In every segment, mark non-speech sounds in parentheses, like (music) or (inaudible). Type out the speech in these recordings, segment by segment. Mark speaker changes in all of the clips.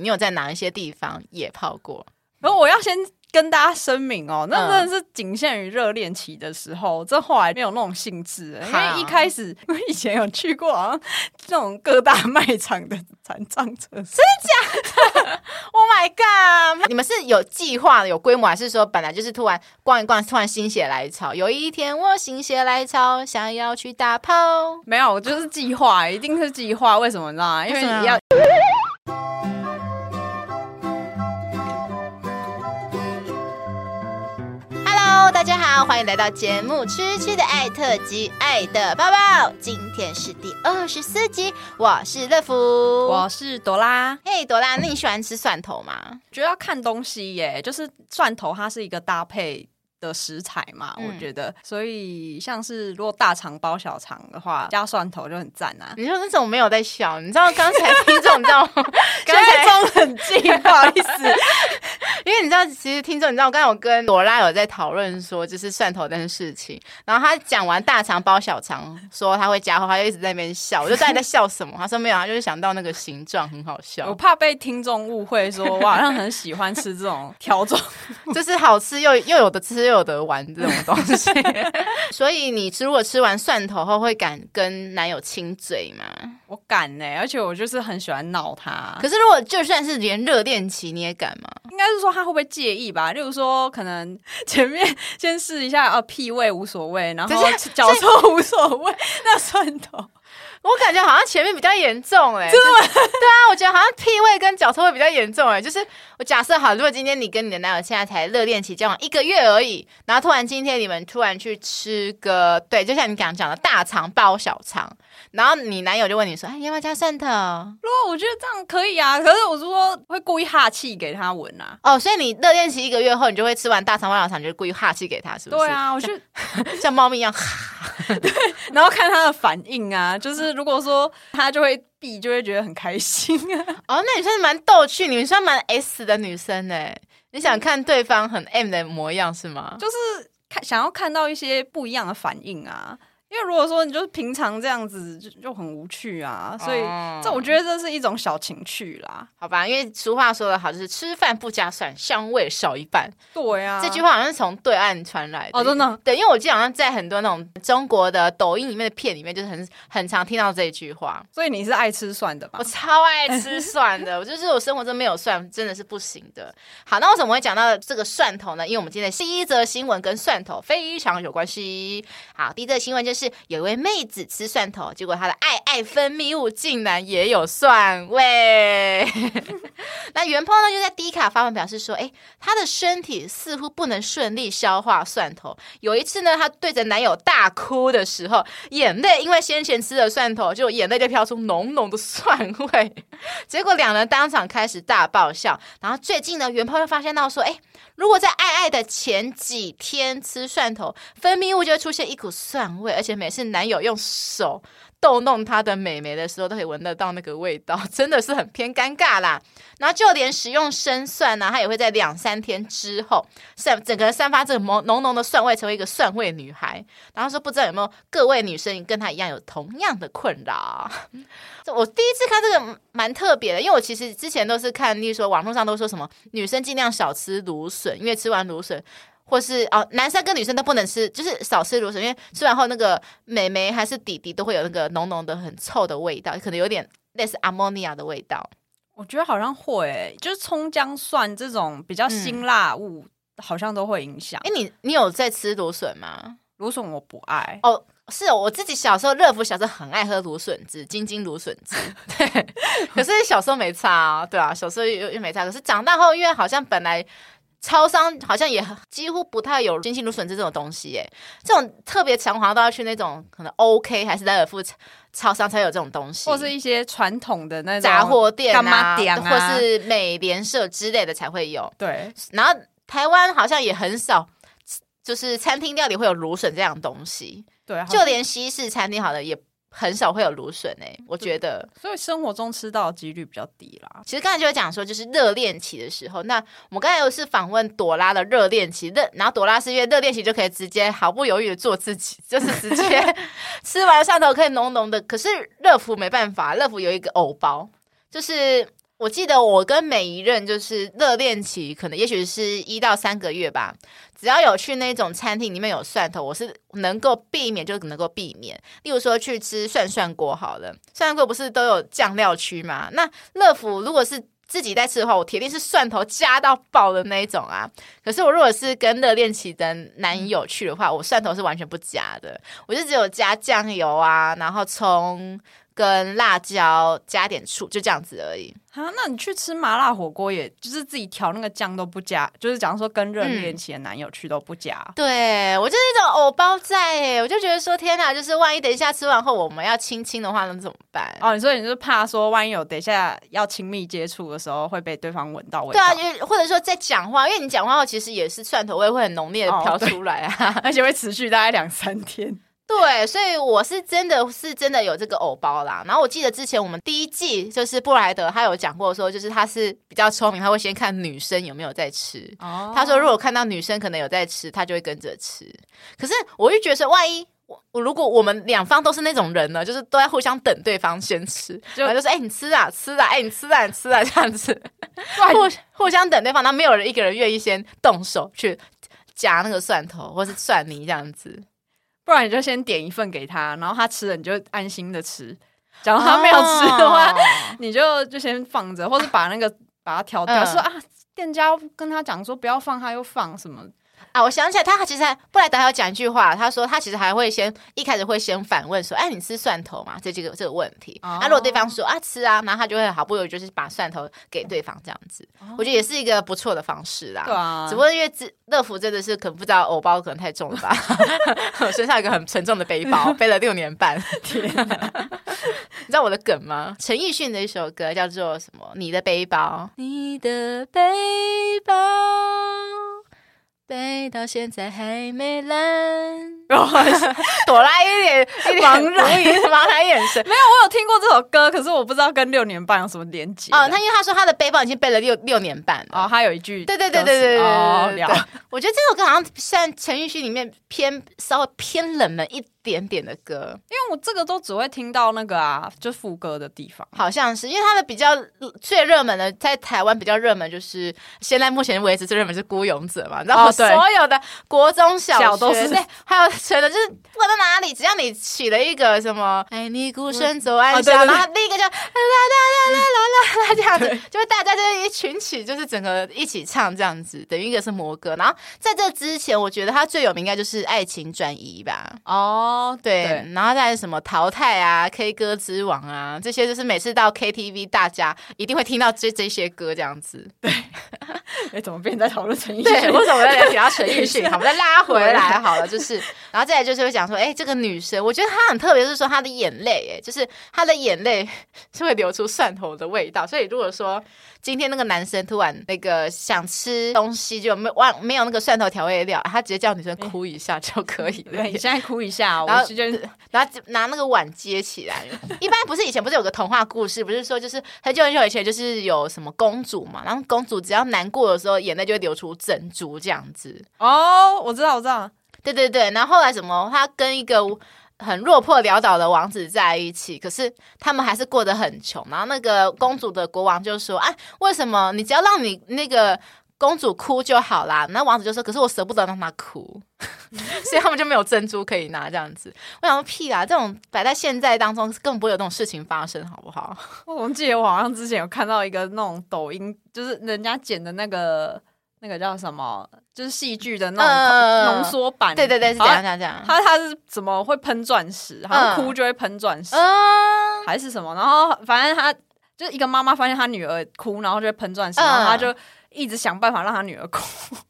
Speaker 1: 你有在哪一些地方野泡过？
Speaker 2: 然后我要先。跟大家声明哦，那真的是仅限于热恋期的时候，这、嗯、后来没有那种兴致，因为一开始 (laughs) 我以前有去过好像这种各大卖场的残障测试，真
Speaker 1: 的假的？(laughs) Oh my god！你们是有计划的、有规模，还是说本来就是突然逛一逛，突然心血来潮？有一天我心血来潮，想要去打炮，
Speaker 2: 没有，我就是计划，一定是计划。为什么你知道吗？因为你要。
Speaker 1: 好，欢迎来到节目《吃吃的爱特辑》，爱的抱抱。今天是第二十四集，我是乐福，
Speaker 2: 我是朵拉。
Speaker 1: 嘿，朵拉，那你喜欢吃蒜头吗？
Speaker 2: 觉得要看东西耶，就是蒜头，它是一个搭配。的食材嘛，我觉得，嗯、所以像是如果大肠包小肠的话，加蒜头就很赞啊。
Speaker 1: 你说那种没有在笑，你知道刚才听众你知道吗？(laughs)
Speaker 2: 刚才装很近，不好意思，(laughs)
Speaker 1: 因为你知道，其实听众你知道，我刚才我跟朵拉有在讨论说，就是蒜头这件事情。然后他讲完大肠包小肠，说他会加后，他就一直在那边笑。我就知道你在笑什么？他说没有，他就是想到那个形状很好笑。
Speaker 2: 我怕被听众误会说，我好像很喜欢吃这种 (laughs) 条状，
Speaker 1: 就是好吃又又有的吃。有得玩这种东西，(laughs) 所以你吃如果吃完蒜头后会敢跟男友亲嘴吗？
Speaker 2: 我敢呢、欸，而且我就是很喜欢闹他。
Speaker 1: 可是如果就算是连热恋期你也敢吗？
Speaker 2: 应该是说他会不会介意吧？例如说可能前面先试一下，啊，屁味无所谓，然后 (laughs) 脚臭无所谓，那蒜头。
Speaker 1: 我感觉好像前面比较严重哎、欸，对啊，我觉得好像屁味跟脚臭味比较严重哎、欸。就是我假设好，如果今天你跟你的男友现在才热恋期交往一个月而已，然后突然今天你们突然去吃个，对，就像你刚刚讲的大肠包小肠，然后你男友就问你说：“哎，你要不要加蒜头？”如
Speaker 2: 果我觉得这样可以啊，可是我说会故意哈气给他闻啊。
Speaker 1: 哦，所以你热恋期一个月后，你就会吃完大肠包小肠，就故意哈气给他，是不是？
Speaker 2: 对啊，我就，(laughs)
Speaker 1: 像猫咪一样哈，(laughs)
Speaker 2: 对，然后看他的反应啊，就是。如果说他就会 B，就会觉得很开心啊。(laughs)
Speaker 1: 哦，那你算是蛮逗趣，你们算蛮 S 的女生呢。你想看对方很 M 的模样是吗？
Speaker 2: 就是看想要看到一些不一样的反应啊。因为如果说你就是平常这样子就就很无趣啊，所以这我觉得这是一种小情趣啦，
Speaker 1: 好吧？因为俗话说得好，就是吃饭不加蒜，香味少一半。
Speaker 2: 对啊，
Speaker 1: 这句话好像是从对岸传来的。
Speaker 2: 哦，真的？
Speaker 1: 对，因为我记得好像在很多那种中国的抖音里面的片里面，就是很很常听到这句话。
Speaker 2: 所以你是爱吃蒜的吧？
Speaker 1: 我超爱吃蒜的，我就是我生活中没有蒜真的是不行的。好，那为什么会讲到这个蒜头呢？因为我们今天的第一则新闻跟蒜头非常有关系。好，第一则新闻就是。是有一位妹子吃蒜头，结果她的爱爱分泌物竟然也有蒜味。(laughs) 那原 PO 呢就在 D 卡发文表示说：“哎，她的身体似乎不能顺利消化蒜头。有一次呢，她对着男友大哭的时候，眼泪因为先前吃了蒜头，就眼泪就飘出浓浓的蒜味。结果两人当场开始大爆笑。然后最近呢，原 PO 又发现到说：哎，如果在爱爱的前几天吃蒜头，分泌物就会出现一股蒜味，而且。”每次男友用手逗弄她的美眉的时候，都可以闻得到那个味道，(laughs) 真的是很偏尴尬啦。然后就连食用生蒜呢，她也会在两三天之后散整个人散发这个浓浓浓的蒜味，成为一个蒜味女孩。然后说不知道有没有各位女生跟她一样有同样的困扰？(laughs) 我第一次看这个蛮特别的，因为我其实之前都是看，例如说网络上都说什么女生尽量少吃芦笋，因为吃完芦笋。或是哦，男生跟女生都不能吃，就是少吃芦笋，因为吃完后那个美眉还是弟弟都会有那个浓浓的很臭的味道，可能有点类似阿莫尼亚的味道。
Speaker 2: 我觉得好像会、欸，就是葱姜蒜这种比较辛辣物，嗯、好像都会影响。哎、
Speaker 1: 欸，你你有在吃芦笋吗？
Speaker 2: 芦笋我不爱。
Speaker 1: 哦，是哦，我自己小时候，乐福小时候很爱喝芦笋汁，金金芦笋汁。(laughs) 对，(laughs) 可是小时候没差啊，对啊，小时候又又没差。可是长大后，因为好像本来。超商好像也几乎不太有金星芦笋汁这种东西，哎，这种特别强华都要去那种可能 OK 还是莱尔富超商才有这种东西，
Speaker 2: 或是一些传统的那种
Speaker 1: 杂货店啊，啊或是美联社之类的才会有。
Speaker 2: 对，
Speaker 1: 然后台湾好像也很少，就是餐厅料理会有芦笋这样东西。
Speaker 2: 对，
Speaker 1: 就连西式餐厅好的也。很少会有芦笋诶，我觉得，
Speaker 2: 所以生活中吃到的几率比较低啦。
Speaker 1: 其实刚才就有讲说，就是热恋期的时候，那我们刚才又是访问朵拉的热恋期，热，然后朵拉是因为热恋期就可以直接毫不犹豫的做自己，就是直接 (laughs) 吃完上头可以浓浓的。可是乐福没办法，乐福有一个藕包，就是。我记得我跟每一任就是热恋期，可能也许是一到三个月吧。只要有去那种餐厅里面有蒜头，我是能够避免就能够避免。例如说去吃涮涮锅好了，涮涮锅不是都有酱料区吗？那乐福如果是自己在吃的话，我铁定是蒜头加到爆的那一种啊。可是我如果是跟热恋期的男友去的话，我蒜头是完全不加的，我就只有加酱油啊，然后葱。跟辣椒加点醋，就这样子而已。
Speaker 2: 啊，那你去吃麻辣火锅，也就是自己调那个酱都不加，就是假如说跟热恋期的男友去都不加。嗯、
Speaker 1: 对我就是一种偶包在哎，我就觉得说天哪，就是万一等一下吃完后我们要亲亲的话，那怎么办？
Speaker 2: 哦，所以你是怕说万一有等一下要亲密接触的时候会被对方闻到味道？
Speaker 1: 对啊，因为或者说在讲话，因为你讲话后其实也是蒜头味会很浓烈的飘出来啊，
Speaker 2: 哦、(laughs) 而且会持续大概两三天。
Speaker 1: 对，所以我是真的是真的有这个偶包啦。然后我记得之前我们第一季就是布莱德，他有讲过说，就是他是比较聪明，他会先看女生有没有在吃。哦，他说如果看到女生可能有在吃，他就会跟着吃。可是我就觉得说，万一我如果我们两方都是那种人呢，就是都在互相等对方先吃，就就是哎、欸、你吃啊吃啊，哎、欸、你吃啊你吃啊这样子，(laughs) 互互相等对方，那没有人一个人愿意先动手去夹那个蒜头或是蒜泥这样子。
Speaker 2: 不然你就先点一份给他，然后他吃了你就安心的吃。假如他没有吃的话，哦、你就就先放着，或者把那个把它挑掉。嗯、说啊，店家跟他讲说不要放，他又放什么。
Speaker 1: 啊，我想起来，他其实还布莱德还有讲一句话，他说他其实还会先一开始会先反问说，哎，你吃蒜头吗？这这个这个问题。啊，如果对方说啊吃啊，然后他就会毫不犹豫就是把蒜头给对方这样子。哦、我觉得也是一个不错的方式啦。对啊，只不过因为乐福真的是可能不知道偶包可能太重了吧，我 (laughs) 身上有一个很沉重的背包，背了六年半。(laughs) 天啊、你知道我的梗吗？陈奕迅的一首歌叫做什么？你的背包，你的背包。背到现在还没烂。(laughs) 朵拉一脸一脸茫然，茫然眼神。
Speaker 2: 没有，我有听过这首歌，可是我不知道跟六年半有什么连接。
Speaker 1: 哦，他因为他说他的背包已经背了六六年半了。
Speaker 2: 哦，他有一句，
Speaker 1: 对对对对对对对。我觉得这首歌好像像陈奕迅里面偏稍微偏冷门一点点的歌，
Speaker 2: 因为我这个都只会听到那个啊，就副歌的地方。
Speaker 1: 好像是因为他的比较最热门的，在台湾比较热门，就是现在目前为止最热门是《孤勇者》嘛。然后所有的国中小学都是对，还有。觉得就是不管在哪里，只要你起了一个什么，哎，你孤身走暗巷，然后第一个就啦啦啦啦啦啦这样子，就是大家就是一群起，就是整个一起唱这样子，等于一个是魔歌。然后在这之前，我觉得他最有名应该就是《爱情转移》吧。哦，对，然后再是什么淘汰啊，K 歌之王啊，这些就是每次到 KTV，大家一定会听到这这些歌这样子。对，(laughs)
Speaker 2: 哎，怎么变成在讨论陈奕迅？
Speaker 1: 对，为什么在聊提到陈奕迅？(laughs) 好，我们再拉回来好了，就是。然后再来就是会讲说，哎，这个女生，我觉得她很特别，是说她的眼泪，哎，就是她的眼泪是会流出蒜头的味道。所以如果说今天那个男生突然那个想吃东西，就没忘没有那个蒜头调味料，他直接叫女生哭一下就可以了。(laughs)
Speaker 2: 你现在哭一下，
Speaker 1: 然后就然后拿那个碗接起来。一般不是以前不是有个童话故事，不是说就是很久很久以前就是有什么公主嘛，然后公主只要难过的时候，眼泪就会流出珍珠这样子。
Speaker 2: 哦，我知道，我知道。
Speaker 1: 对对对，然后后来什么？他跟一个很落魄潦倒的王子在一起，可是他们还是过得很穷。然后那个公主的国王就说：“啊，为什么你只要让你那个公主哭就好啦？”那王子就说：“可是我舍不得让她哭，(laughs) 所以他们就没有珍珠可以拿。”这样子，我想说屁啦，这种摆在现在当中根本不会有这种事情发生，好不好？
Speaker 2: 我记得我好像之前有看到一个那种抖音，就是人家剪的那个。那个叫什么？就是戏剧的那种浓缩版。
Speaker 1: 对对对，是这样这样这样。
Speaker 2: 他他是怎么会喷钻石？好像哭就会喷钻石，嗯、还是什么？然后反正他就是一个妈妈发现他女儿哭，然后就会喷钻石，然后他就。一直想办法让他女儿哭。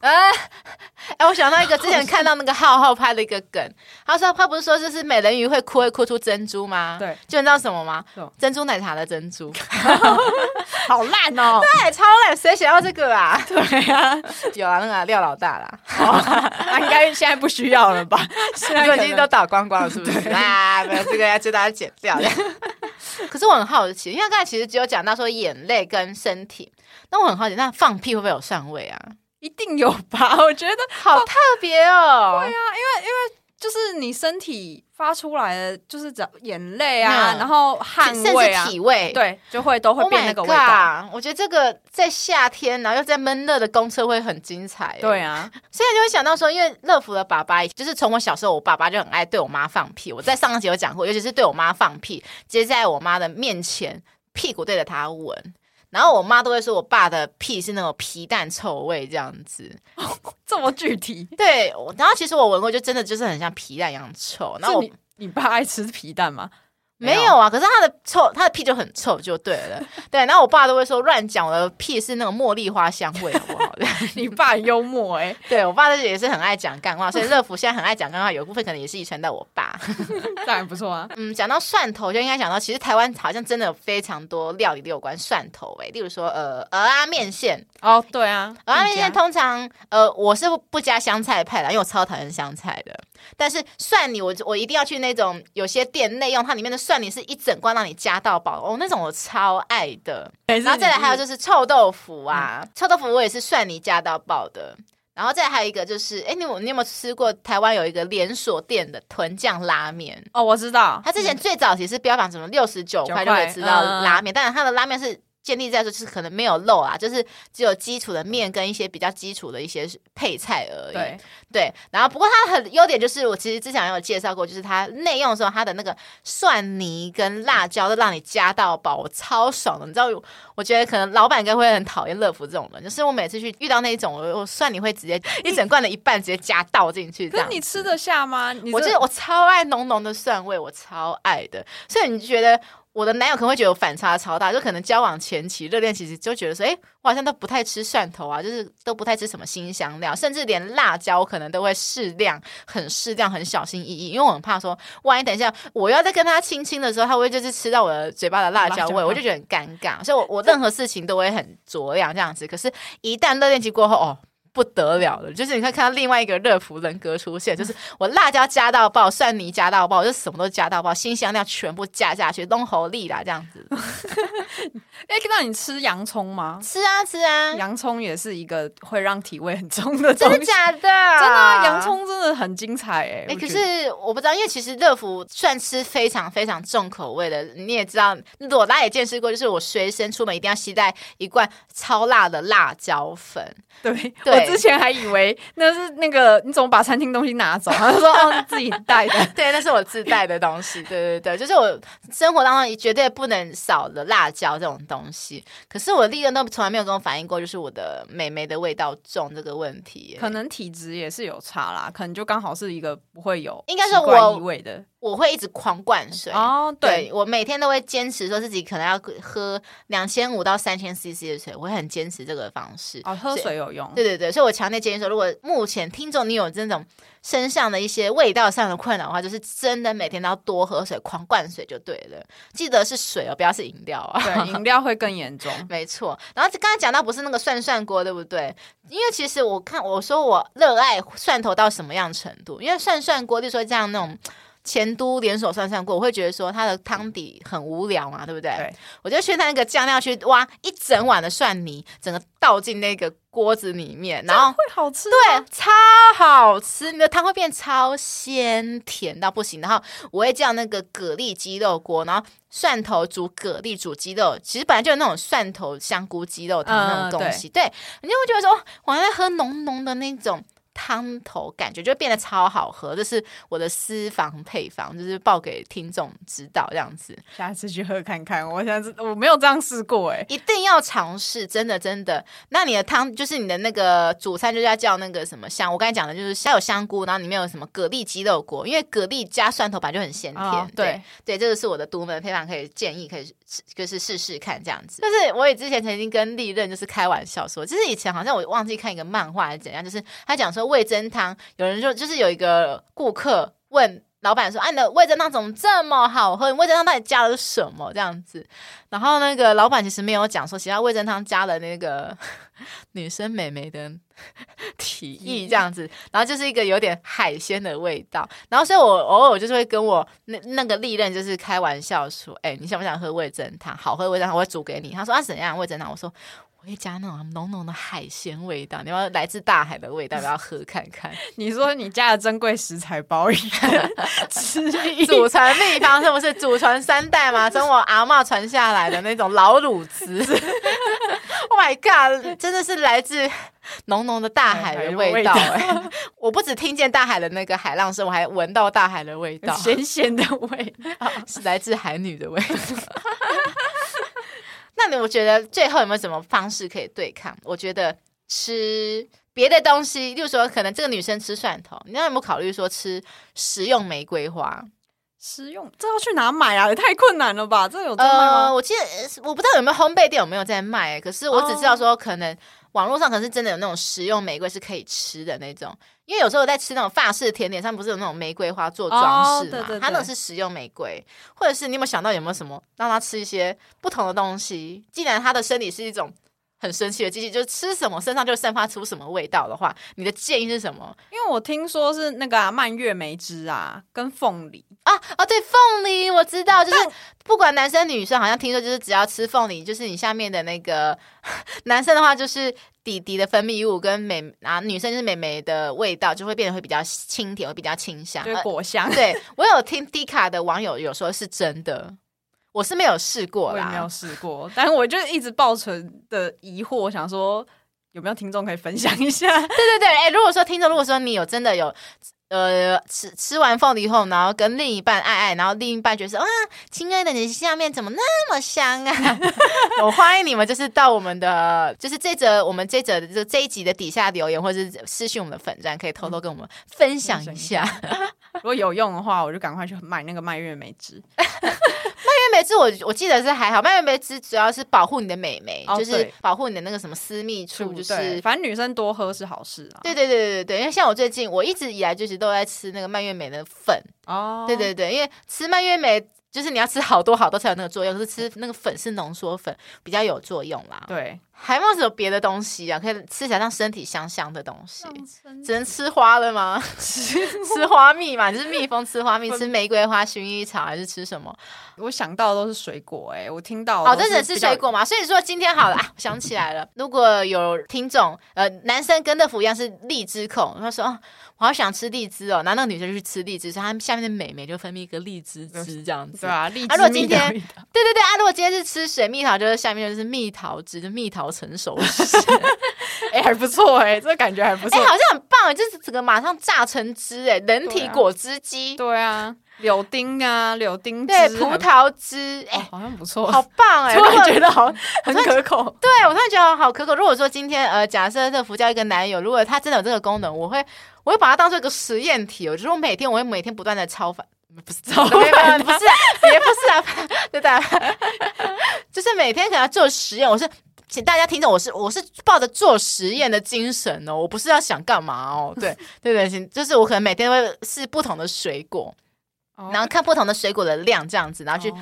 Speaker 1: 哎，(laughs) 哎，我想到一个之前看到那个浩浩拍的一个梗，他说他不是说就是美人鱼会哭会哭出珍珠吗？对，就你知道什么吗？珍珠奶茶的珍珠，(laughs)
Speaker 2: 好烂哦！(laughs)
Speaker 1: 对，超烂，谁想要这个啊？
Speaker 2: 对啊，
Speaker 1: 有啊，那个廖老大啦，
Speaker 2: 应该现在不需要了吧？
Speaker 1: 现在已经都打光光了，是不是？啊，没有这个要叫大家剪掉。可是我很好奇，因为刚才其实只有讲到说眼泪跟身体。那我很好奇，那放屁会不会有蒜味啊？
Speaker 2: 一定有吧？(laughs) 我觉得 (laughs)
Speaker 1: 好特别哦。
Speaker 2: 对啊，因为因为就是你身体发出来的，就是只要眼泪啊，嗯、然后汗味啊，
Speaker 1: 甚至体味，
Speaker 2: 对，就会都会变那个味道。Oh、
Speaker 1: 我觉得这个在夏天，然后又在闷热的公车会很精彩。
Speaker 2: 对啊，
Speaker 1: 现在就会想到说，因为乐福的爸爸，就是从我小时候，我爸爸就很爱对我妈放屁。我在上一集有讲过，尤其是对我妈放屁，直接在我妈的面前，屁股对着她闻。然后我妈都会说，我爸的屁是那种皮蛋臭味这样子，(laughs)
Speaker 2: 这么具体。
Speaker 1: 对，然后其实我闻过，就真的就是很像皮蛋一样臭。然后我
Speaker 2: 你，你爸爱吃皮蛋吗？
Speaker 1: 没有啊，可是他的臭，他的屁就很臭，就对了。(laughs) 对，然后我爸都会说乱讲，我的屁是那种茉莉花香味，好不好？(laughs)
Speaker 2: 你爸很幽默哎、欸，(laughs)
Speaker 1: 对我爸也是很爱讲干话，所以乐福现在很爱讲干话，有一部分可能也是遗传到我爸。
Speaker 2: 当然不错啊。
Speaker 1: 嗯，讲到蒜头，就应该讲到，其实台湾好像真的有非常多料理都有关蒜头哎、欸，例如说呃鹅啊面线
Speaker 2: 哦，对啊，
Speaker 1: 鹅啊面线通常呃我是不加香菜派的，因为我超讨厌香菜的。但是蒜泥，我我一定要去那种有些店内用，它里面的蒜泥是一整罐让你加到饱哦，那种我超爱的。然后再来还有就是臭豆腐啊，嗯、臭豆腐我也是蒜泥加到爆的。然后再还有一个就是，哎，你有你有没有吃过台湾有一个连锁店的豚酱拉面？
Speaker 2: 哦，我知道，
Speaker 1: 它之前最早其实标榜什么六十九块就可以吃到拉面，但是它的拉面是。建立在说就是可能没有漏啊，就是只有基础的面跟一些比较基础的一些配菜而已。对，对，然后不过它很优点就是我其实之前有介绍过，就是它内用的时候它的那个蒜泥跟辣椒都让你加到饱，我超爽的。你知道，我觉得可能老板应该会很讨厌乐福这种人，就是我每次去遇到那种，我蒜泥会直接一整罐的一半直接加倒进去。
Speaker 2: 可是你吃得下吗？
Speaker 1: 我觉得我超爱浓浓的蒜味，我超爱的。所以你觉得？我的男友可能会觉得我反差超大，就可能交往前期热恋期其实就觉得说，哎，我好像都不太吃蒜头啊，就是都不太吃什么新香料，甚至连辣椒可能都会适量，很适量，很小心翼翼，因为我很怕说，万一等一下我要再跟他亲亲的时候，他会就是吃到我的嘴巴的辣椒味，椒我就觉得很尴尬，所以我我任何事情都会很酌量这样子。可是，一旦热恋期过后，哦。不得了了，就是你可以看到另外一个乐福人格出现，就是我辣椒加到爆，蒜泥加到爆，我就什么都加到爆，新香料全部加下去，弄好利啦这样子。(laughs)
Speaker 2: 哎，看到你吃洋葱吗？
Speaker 1: 吃啊吃啊，
Speaker 2: 洋葱也是一个会让体味很重的东西，
Speaker 1: 真的假的？真的
Speaker 2: 啊，洋葱真的很精彩哎。哎，
Speaker 1: 可是我不知道，因为其实乐福算吃非常非常重口味的，你也知道，我大家也见识过，就是我随身出门一定要携带一罐超辣的辣椒粉。
Speaker 2: 对对。我之前还以为那是那个你怎么把餐厅东西拿走？他说哦，自己带的。(laughs)
Speaker 1: 对，那是我自带的东西。对对对，就是我生活当中绝对不能少的辣椒这种东西。可是我的利润都从来没有跟我反映过，就是我的美眉的味道重这个问题。
Speaker 2: 可能体质也是有差啦，可能就刚好是一个不会有
Speaker 1: 应该是我
Speaker 2: 异味的。
Speaker 1: 我会一直狂灌水哦，对，对我每天都会坚持说自己可能要喝两千五到三千 CC 的水，我会很坚持这个方式。
Speaker 2: 哦，喝水有用。
Speaker 1: 对对对，所以我强烈建议说，如果目前听众你有这种身上的一些味道上的困扰的话，就是真的每天都要多喝水，狂灌水就对了。记得是水哦，不要是饮料啊。
Speaker 2: 对，饮料会更严重。(laughs)
Speaker 1: 没错。然后刚才讲到不是那个涮涮锅，对不对？因为其实我看我说我热爱蒜头到什么样程度？因为涮涮锅就说这样那种。前都连锁涮涮锅，我会觉得说它的汤底很无聊嘛，对不对？对，我就去那个酱料去挖一整碗的蒜泥，整个倒进那个锅子里面，然后
Speaker 2: 会好吃，
Speaker 1: 对，超好吃，你的汤会变超鲜甜到不行。然后我会叫那个蛤蜊鸡肉锅，然后蒜头煮蛤蜊煮鸡肉，其实本来就有那种蒜头香菇鸡肉汤那种东西，嗯、对，对，你就会觉得说，我在喝浓浓的那种。汤头感觉就变得超好喝，这是我的私房配方，就是报给听众知道这样子。
Speaker 2: 下次去喝看看，我想我没有这样试过哎，
Speaker 1: 一定要尝试，真的真的。那你的汤就是你的那个主餐，就是要叫那个什么香？我刚才讲的就是先有香菇，然后里面有什么蛤蜊鸡肉锅，因为蛤蜊加蒜头本来就很鲜甜。哦、对对，这个是我的独门配方，可以建议可以就是试试看这样子。就是我也之前曾经跟利润就是开玩笑说，就是以前好像我忘记看一个漫画还是怎样，就是他讲说。味增汤，有人说就是有一个顾客问老板说：“啊，你的味噌汤怎么这么好喝？你味噌汤到底加了什么？”这样子，然后那个老板其实没有讲说，其他味噌汤加了那个 (laughs) 女生美眉的提议这样子，然后就是一个有点海鲜的味道。然后所以我偶尔就是会跟我那那个利刃就是开玩笑说：“哎、你想不想喝味噌汤？好喝味噌汤我会煮给你。”他说：“啊，怎样味噌汤？”我说。我会加那种浓浓的海鲜味道，你要来自大海的味道，我要喝看看。(laughs)
Speaker 2: 你说你加了珍贵食材包一个，(laughs)
Speaker 1: 祖传秘方是不是祖传三代嘛？从我阿嬷传下来的那种老卤汁。(laughs) Oh my god！真的是来自浓浓的大海的味道哎、欸！我不只听见大海的那个海浪声，我还闻到大海的味道，
Speaker 2: 咸咸的味道，
Speaker 1: 是来自海女的味道。那你我觉得最后有没有什么方式可以对抗？我觉得吃别的东西，例如说可能这个女生吃蒜头，你有没有考虑说吃食用玫瑰花？
Speaker 2: 食用这要去哪买啊？也太困难了吧？这有？
Speaker 1: 呃，我记得我不知道有没有烘焙店有没有在卖，可是我只知道说可能网络上可能是真的有那种食用玫瑰是可以吃的那种。因为有时候我在吃那种法式甜点上，不是有那种玫瑰花做装饰嘛？对对对，它那是食用玫瑰，或者是你有没有想到有没有什么让它吃一些不同的东西？既然它的身体是一种。很神奇的机器，就是吃什么身上就散发出什么味道的话，你的建议是什么？
Speaker 2: 因为我听说是那个、啊、蔓越莓汁啊，跟凤梨
Speaker 1: 啊啊，对，凤梨我知道，就是不管男生女生，好像听说就是只要吃凤梨，就是你下面的那个 (laughs) 男生的话就是弟弟的分泌物跟美啊，女生就是美眉的味道就会变得会比较清甜，会比较清香，
Speaker 2: 就是果香。
Speaker 1: 呃、对我有听 D 卡的网友有说是真的。我是没有试过啦，
Speaker 2: 我也没有试过，但是我就一直抱存的疑惑，想说有没有听众可以分享一下？对
Speaker 1: 对对，哎、欸，如果说听众，如果说你有真的有，呃，吃吃完凤梨后，然后跟另一半爱爱，然后另一半觉得说，啊，亲爱的，你下面怎么那么香啊？(laughs) 我欢迎你们，就是到我们的，就是这则我们这则就这一集的底下留言，或者是私信我们的粉站，可以偷偷跟我们分享一下。(laughs)
Speaker 2: 如果有用的话，我就赶快去买那个蔓越莓汁。(laughs)
Speaker 1: 蔓越莓汁我我记得是还好，蔓越莓汁主要是保护你的美眉，哦、就是保护你的那个什么私密处，就是
Speaker 2: 反正女生多喝是好事啊。
Speaker 1: 对对对对对，因为像我最近我一直以来就是都在吃那个蔓越莓的粉哦，对对对，因为吃蔓越莓。就是你要吃好多好多才有那个作用，可是吃那个粉是浓缩粉比较有作用啦。
Speaker 2: 对，
Speaker 1: 还有没有别的东西啊？可以吃起来让身体香香的东西，只能吃花了吗？(laughs) 吃花蜜嘛？就是蜜蜂吃花蜜，吃玫瑰花、薰衣草还是吃什么？
Speaker 2: 我想到的都是水果哎、欸，我听到
Speaker 1: 哦，真的是水果嘛？所以说今天好了，啊、想起来了，如果有听众呃，男生跟乐福一样是荔枝控，他说哦。我好想吃荔枝哦，然后那个女生就去吃荔枝，所以她下面的美眉就分泌一个荔枝汁这样子。
Speaker 2: 对啊，荔枝。
Speaker 1: 啊，如果今天，对对对啊，如果今天是吃水蜜桃，就是下面就是蜜桃汁，就蜜桃成熟时。(laughs)
Speaker 2: 哎、欸，还不错哎、欸，这个感觉还不错。哎、
Speaker 1: 欸，好像很棒，就是整个马上榨成汁哎，人体果汁机。
Speaker 2: 对啊，柳丁啊，柳丁汁，
Speaker 1: 对，葡萄汁，哎、欸哦，好像不错，好棒哎，(laughs)
Speaker 2: 突然觉得好很可口。
Speaker 1: 对，我突然觉得好可口。如果说今天呃，假设这福交一个男友，如果他真的有这个功能，我会。我会把它当做一个实验体，哦就是我每天我会每天不断的超凡，不是超凡，不是啊，也不是啊，(laughs) 对的，(laughs) 就是每天给他做实验。我是请大家听着，我是我是抱着做实验的精神哦，我不是要想干嘛哦，对 (laughs) 对对，就是我可能每天会试不同的水果，然后看不同的水果的量这样子，然后去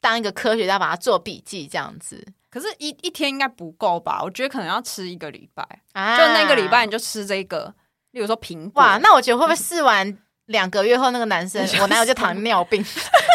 Speaker 1: 当一个科学家把它做笔记这样子。
Speaker 2: 可是一，一一天应该不够吧？我觉得可能要吃一个礼拜，啊、就那个礼拜你就吃这个。例如说苹果，
Speaker 1: 哇，那我觉得会不会试完两个月后，那个男生，我男友就糖尿病，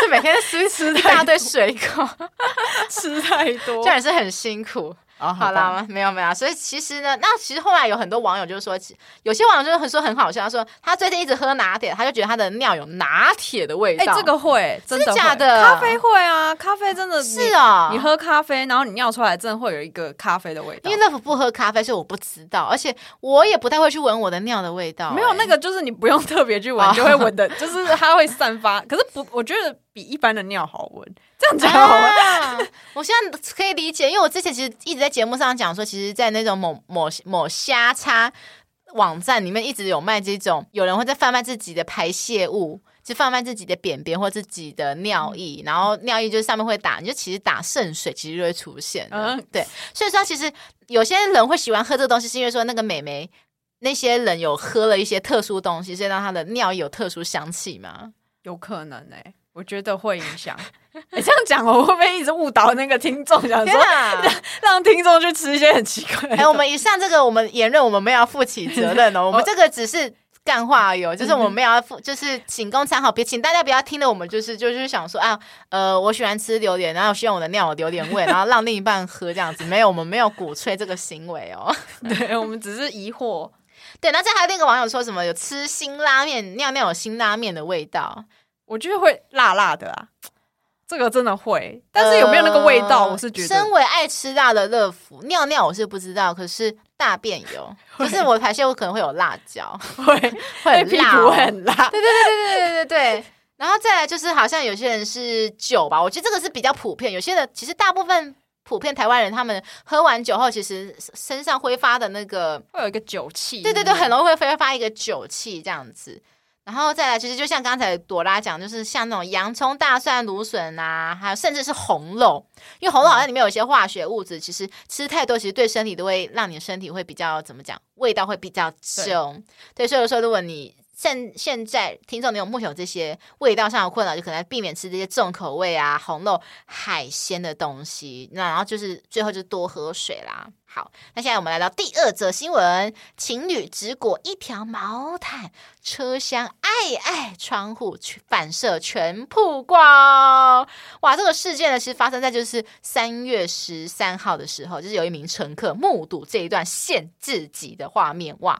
Speaker 1: 就 (laughs) 每天吃吃 (laughs) 一大堆水果，(laughs)
Speaker 2: 吃太多，
Speaker 1: 这样也是很辛苦。哦，好啦，没有没有，所以其实呢，那其实后来有很多网友就是说，有些网友就是很说很好笑，他说他最近一直喝拿铁，他就觉得他的尿有拿铁的味道。
Speaker 2: 哎，这个会，真的
Speaker 1: 假的？
Speaker 2: 咖啡会啊，咖啡真的
Speaker 1: 是啊，
Speaker 2: 你喝咖啡，然后你尿出来，真的会有一个咖啡的味道。
Speaker 1: 因为乐福不喝咖啡，所以我不知道，而且我也不太会去闻我的尿的味道。
Speaker 2: 没有那个，就是你不用特别去闻，就会闻的，就是它会散发。可是不，我觉得比一般的尿好闻。这样子好啊！
Speaker 1: 我现在可以理解，因为我之前其实一直在节目上讲说，其实，在那种某某某虾叉网站里面，一直有卖这种，有人会在贩卖自己的排泄物，就贩卖自己的便便或自己的尿液，然后尿液就是上面会打，你就其实打圣水，其实就会出现。嗯，对。所以说，其实有些人会喜欢喝这个东西，是因为说那个美眉那些人有喝了一些特殊东西，所以让她的尿液有特殊香气吗？
Speaker 2: 有可能哎、欸，我觉得会影响。你、欸、这样讲，我会不会一直误导那个听众？(laughs) 想说让 (laughs) 让听众去吃一些很奇怪的。
Speaker 1: 哎、欸，我们以上这个我们言论，我们没有要负起责任哦。(laughs) 我们这个只是干话有，就是我们没有要就是仅供参考，别请大家不要听的，我们就是就是想说啊，呃，我喜欢吃榴莲，然后希望我的尿有榴莲味，然后让另一半喝这样子，没有，我们没有鼓吹这个行为哦。
Speaker 2: 对，我们只是疑惑。
Speaker 1: 对，那这还有另一个网友说什么有吃辛拉面，尿尿有辛拉面的味道，
Speaker 2: 我觉得会辣辣的啊。这个真的会，但是有没有那个味道？呃、我是觉得，
Speaker 1: 身为爱吃辣的乐福，尿尿我是不知道，可是大便有，(laughs) 会就是我排泄物可能会有辣椒，(laughs) 会会很辣、哦，会很辣。对对对对对对对对。然后再来就是，好像有些人是酒吧，我觉得这个是比较普遍。有些人其实大部分普遍台湾人，他们喝完酒后，其实身上挥发的那个
Speaker 2: 会有一个酒气，
Speaker 1: 对对对，很容易会挥发一个酒气这样子。然后再来，其实就像刚才朵拉讲，就是像那种洋葱、大蒜、芦笋啊，还有甚至是红肉，因为红肉好像里面有一些化学物质，其实吃太多，其实对身体都会让你身体会比较怎么讲，味道会比较重。对，对，所以说如果你现现在听众你有目前有这些味道上的困扰，就可能避免吃这些重口味啊、红肉、海鲜的东西。那然后就是最后就多喝水啦。好，那现在我们来到第二则新闻：情侣只裹一条毛毯，车厢爱爱，窗户反射全曝光。哇，这个事件呢，其实发生在就是三月十三号的时候，就是有一名乘客目睹这一段限制级的画面。哇，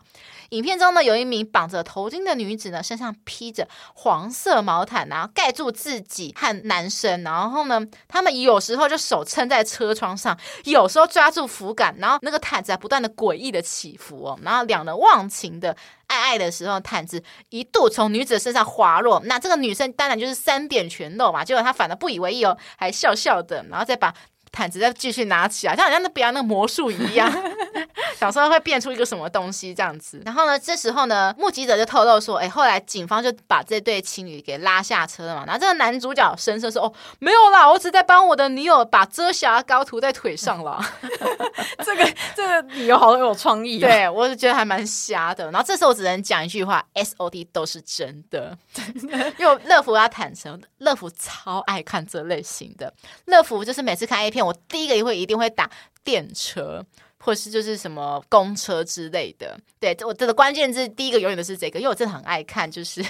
Speaker 1: 影片中呢，有一名绑着头巾的女子呢，身上披着黄色毛毯，然后盖住自己和男生，然后呢，他们有时候就手撑在车窗上，有时候抓住扶杆。然后那个毯子在不断的诡异的起伏哦，然后两人忘情的爱爱的时候，毯子一度从女子身上滑落，那这个女生当然就是三点全露嘛，结果她反而不以为意哦，还笑笑的，然后再把。毯子再继续拿起来，像好像那表演那个魔术一样，想说会变出一个什么东西这样子。然后呢，这时候呢，目击者就透露说，哎，后来警方就把这对情侣给拉下车了嘛。然后这个男主角神色说，哦，没有啦，我只在帮我的女友把遮瑕膏涂在腿上了。(laughs)
Speaker 2: 这个这个理由好有创意，
Speaker 1: 对我就觉得还蛮瞎的。然后这时候我只能讲一句话：S O D 都是真的，(laughs) 因为乐福要坦诚，乐福超爱看这类型的。乐福就是每次看 A 片。我第一个也会一定会打电车，或是就是什么公车之类的。对，我这个关键字第一个永远都是这个，因为我真的很爱看，就是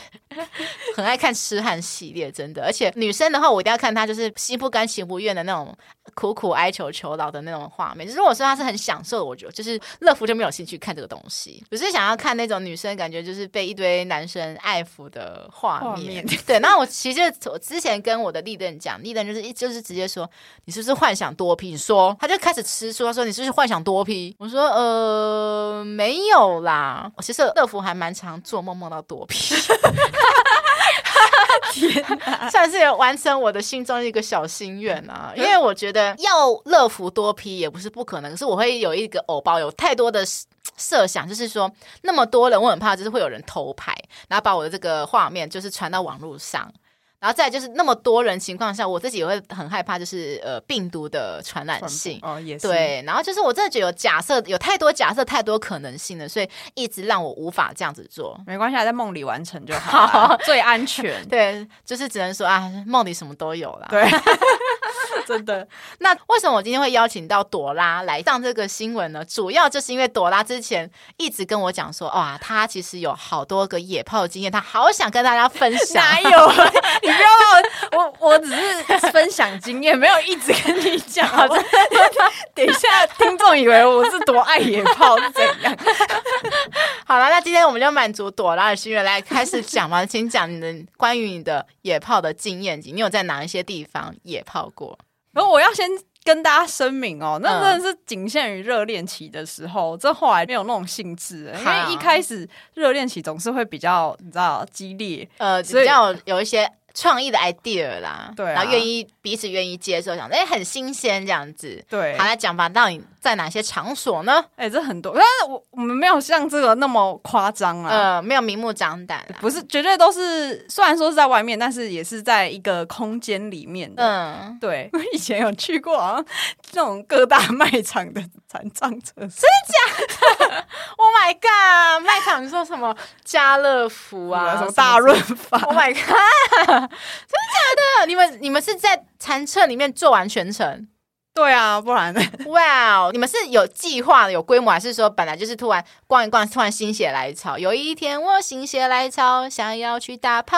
Speaker 1: (laughs) 很爱看痴汉系列，真的。而且女生的话，我一定要看她就是心不甘情不愿的那种。苦苦哀求求饶的那种画面，就是如果说她是很享受的，我觉得就是乐福就没有兴趣看这个东西，只是想要看那种女生感觉就是被一堆男生爱抚的画面。面 (laughs) 对，然后我其实我之前跟我的立顿讲，立顿就是一就是直接说你是不是幻想多批？你说他就开始吃醋，他说你是不是幻想多批？我说呃没有啦，我其实乐福还蛮常做梦梦到多批。(laughs) 天哪，(laughs) 算是完成我的心中一个小心愿啊！因为我觉得要乐福多批也不是不可能，可是我会有一个偶包，有太多的设想，就是说那么多人，我很怕就是会有人偷拍，然后把我的这个画面就是传到网络上。然后再就是那么多人情况下，我自己也会很害怕，就是呃病毒的传染性
Speaker 2: 哦，也是
Speaker 1: 对。然后就是我真的觉得有假设，有太多假设，太多可能性了，所以一直让我无法这样子做。
Speaker 2: 没关系，还在梦里完成就好，(laughs) 好最安全。
Speaker 1: 对，就是只能说啊，梦里什么都有啦。
Speaker 2: 对。(laughs) 真的，
Speaker 1: 那为什么我今天会邀请到朵拉来上这个新闻呢？主要就是因为朵拉之前一直跟我讲说，哇，她其实有好多个野炮经验，她好想跟大家分享。
Speaker 2: 哪有？你不要我，我只是分享经验，没有一直跟你讲。(laughs) 等一下听众以为我是多爱野炮是怎样？(laughs)
Speaker 1: 好了，那今天我们就满足朵拉的心愿，来开始讲吧。请讲你的关于你的野炮的经验，你有在哪一些地方野炮过？
Speaker 2: 然后我要先跟大家声明哦，那真的是仅限于热恋期的时候，这后来没有那种兴致，因为一开始热恋期总是会比较你知道激烈，
Speaker 1: 呃，比较有，有一些。创意的 idea 啦，
Speaker 2: 对、啊，
Speaker 1: 然后愿意彼此愿意接受，想哎很新鲜这样子，
Speaker 2: 对，
Speaker 1: 好来讲吧，到底在哪些场所呢？
Speaker 2: 哎，这很多，但是我我们没有像这个那么夸张啊，
Speaker 1: 呃，没有明目张胆，
Speaker 2: 不是，绝对都是，虽然说是在外面，但是也是在一个空间里面的，嗯，对，我 (laughs) 以前有去过啊，这种各大卖场的残障车，真
Speaker 1: 的假的？Oh my god！卖场你说什么家乐福啊，
Speaker 2: 什么大润发
Speaker 1: ？Oh my god！真的假的？你们你们是在餐车里面做完全程？
Speaker 2: 对啊，不然呢？
Speaker 1: 哇哦，你们是有计划的、有规模，还是说本来就是突然逛一逛，突然心血来潮？有一天我心血来潮，想要去打炮。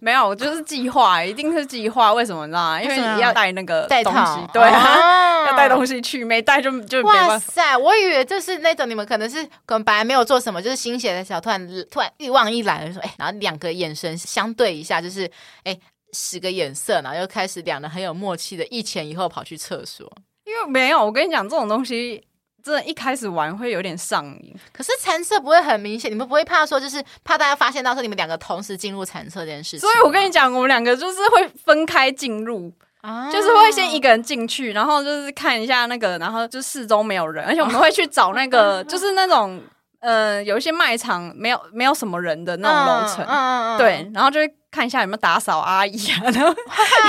Speaker 2: 没有，就是计划，一定是计划。为什么呢？因为你要带那个
Speaker 1: 带
Speaker 2: 东西，对啊，啊 (laughs) 要带东西去，没带就就。
Speaker 1: 哇塞，我以为就是那种你们可能是可能本来没有做什么，就是心血来潮，突然突然欲望一来，就说哎，然后两个眼神相对一下，就是哎。使个眼色，然后又开始两人很有默契的，一前一后跑去厕所。
Speaker 2: 因为没有，我跟你讲，这种东西真的，一开始玩会有点上瘾。
Speaker 1: 可是残厕不会很明显，你们不会怕说，就是怕大家发现到说你们两个同时进入残厕这件事情。
Speaker 2: 所以我跟你讲，我们两个就是会分开进入，啊，就是会先一个人进去，然后就是看一下那个，然后就四周没有人，而且我们会去找那个，(laughs) 就是那种。呃，有一些卖场没有没有什么人的那种楼层，嗯嗯、对，然后就会看一下有没有打扫阿姨啊，(laughs) 然后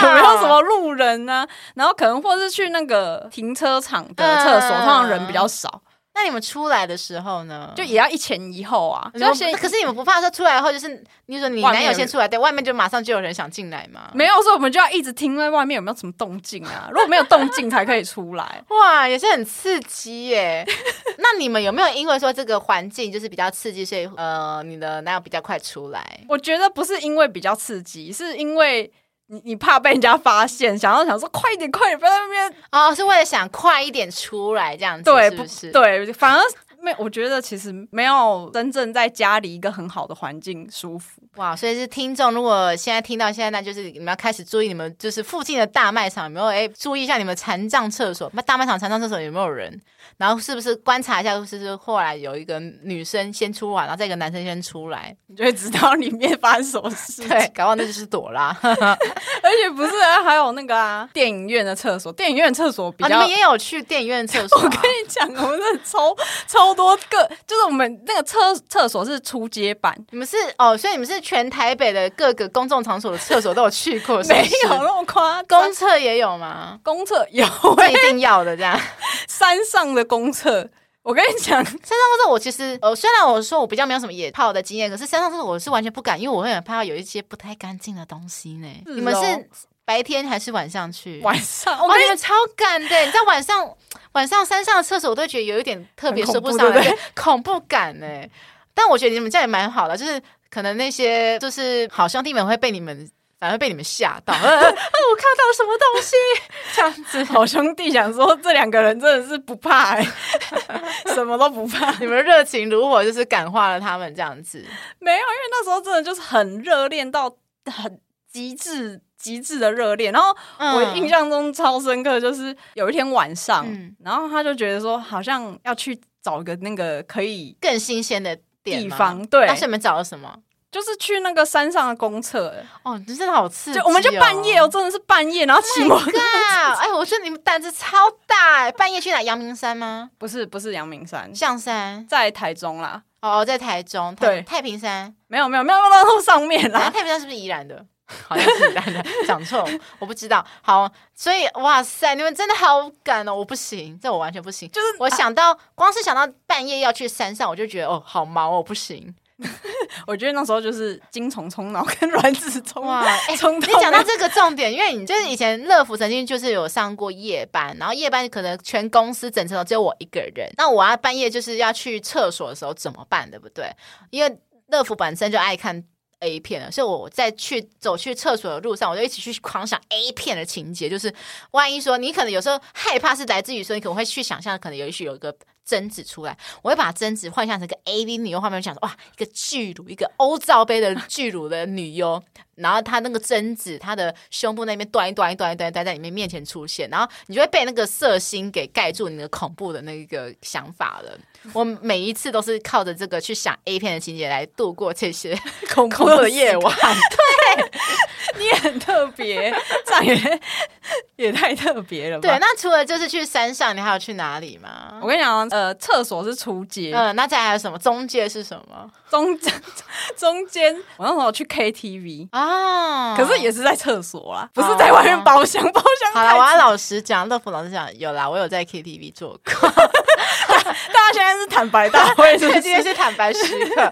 Speaker 2: 有没有什么路人啊，然后可能或是去那个停车场的厕所，嗯、通常人比较少。
Speaker 1: 那你们出来的时候呢？
Speaker 2: 就也要一前一后啊。
Speaker 1: 就先，可是你们不怕说出来后就是，你说你男友先出来，对，外面就马上就有人想进来吗？
Speaker 2: 没有，所以我们就要一直听在外面有没有什么动静啊。如果没有动静，才可以出来。
Speaker 1: 哇，也是很刺激耶。(laughs) 那你们有没有因为说这个环境就是比较刺激，所以呃，你的男友比较快出来？
Speaker 2: 我觉得不是因为比较刺激，是因为。你你怕被人家发现，想要想说快一点快点，不要在那边
Speaker 1: 哦，是为了想快一点出来这样子，
Speaker 2: 对，
Speaker 1: 是不是？
Speaker 2: 对，反而。没，我觉得其实没有真正在家里一个很好的环境舒服
Speaker 1: 哇！所以是听众，如果现在听到现在，那就是你们要开始注意你们就是附近的大卖场有没有哎，注意一下你们残障厕所，那大卖场残障厕所有没有人？然后是不是观察一下，是不是后来有一个女生先出来，然后再一个男生先出来，
Speaker 2: 你就会知道里面发生什么事。(laughs)
Speaker 1: 对，搞不好那就是朵拉，(laughs)
Speaker 2: 而且不是还有那个啊，电影院的厕所，电影院厕所比较，
Speaker 1: 哦、你们也有去电影院厕所、啊？(laughs)
Speaker 2: 我跟你讲，我们超超。多个，就是我们那个厕厕所是出街版，
Speaker 1: 你们是哦，所以你们是全台北的各个公众场所的厕所都有去过，是是
Speaker 2: 没有那么夸张？
Speaker 1: 公厕也有吗？
Speaker 2: 公厕有，
Speaker 1: 一定要的这样。
Speaker 2: 山上的公厕，我跟你讲，山上
Speaker 1: 公厕我其实呃，虽然我说我比较没有什么野炮的经验，可是山上厕所我是完全不敢，因为我会很怕有一些不太干净的东西呢。哦、你们是？白天还是晚上去？
Speaker 2: 晚上，
Speaker 1: 我跟你们超赶的。你在晚上，晚上山上的厕所，我都觉得有一点特别说不上来，恐怖感呢。但我觉得你们这样也蛮好的，就是可能那些就是好兄弟们会被你们，反而被你们吓到。啊，(laughs) (laughs) 我看到什么东西？(laughs) 这样子，
Speaker 2: 好兄弟想说这两个人真的是不怕，哎，什么都不怕。
Speaker 1: 你们热情如火，就是感化了他们这样子。
Speaker 2: 没有，因为那时候真的就是很热恋到很极致。极致的热恋，然后我印象中超深刻，就是有一天晚上，嗯、然后他就觉得说，好像要去找个那个可以
Speaker 1: 更新鲜的
Speaker 2: 地方。对，
Speaker 1: 那你们找了什么？
Speaker 2: 就是去那个山上的公厕。
Speaker 1: 哦，你真的好刺激、哦！
Speaker 2: 就我们就半夜哦，真的是半夜，然后骑摩托车。
Speaker 1: 哎，我觉得你们胆子超大！半夜去哪？阳明山吗？
Speaker 2: 不是，不是阳明山，
Speaker 1: 象山
Speaker 2: 在台中啦。
Speaker 1: 哦，在台中。台对，太平山
Speaker 2: 没有，没有，没有，没有到上面啦。
Speaker 1: 太平山是不是宜兰的？(laughs) 好像是宜兰的，(laughs) 讲错，我不知道。好，所以哇塞，你们真的好赶哦！我不行，这我完全不行。就是我想到，啊、光是想到半夜要去山上，我就觉得哦，好毛哦，不行。(laughs)
Speaker 2: 我觉得那时候就是精虫冲脑跟卵子冲哇！哎，你
Speaker 1: 讲到这个重点，因为你就是以前乐福曾经就是有上过夜班，然后夜班可能全公司整层楼只有我一个人，那我要半夜就是要去厕所的时候怎么办？对不对？因为乐福本身就爱看。A 片了，所以我在去走去厕所的路上，我就一起去狂想 A 片的情节，就是万一说你可能有时候害怕是来自于说你可能会去想象，可能也许有一个贞子出来，我会把贞子幻想成一个 AV 女优画面，想说哇，一个巨乳，一个欧罩杯的巨乳的女优，然后她那个贞子，她的胸部那边端一端一端一端端在你们面前出现，然后你就会被那个色心给盖住你的恐怖的那个想法了。我每一次都是靠着这个去想 A 片的情节来度过这些恐怖的夜晚。(laughs) 对，
Speaker 2: 你也很特别，这样也也太特别了吧？
Speaker 1: 对，那除了就是去山上，你还有去哪里吗？
Speaker 2: 我跟你讲，呃，厕所是初阶，
Speaker 1: 嗯，那再还有什么？中介是什么？
Speaker 2: 中 (laughs) 中间，我那时候去 KTV 啊，可是也是在厕所啦，不是在外面包厢，包厢。
Speaker 1: 好了，我要老实讲，乐福老师讲，有啦，我有在 KTV 做过。(laughs)
Speaker 2: 大家现在是坦白大会，是不是？(laughs)
Speaker 1: 今天是坦白时刻。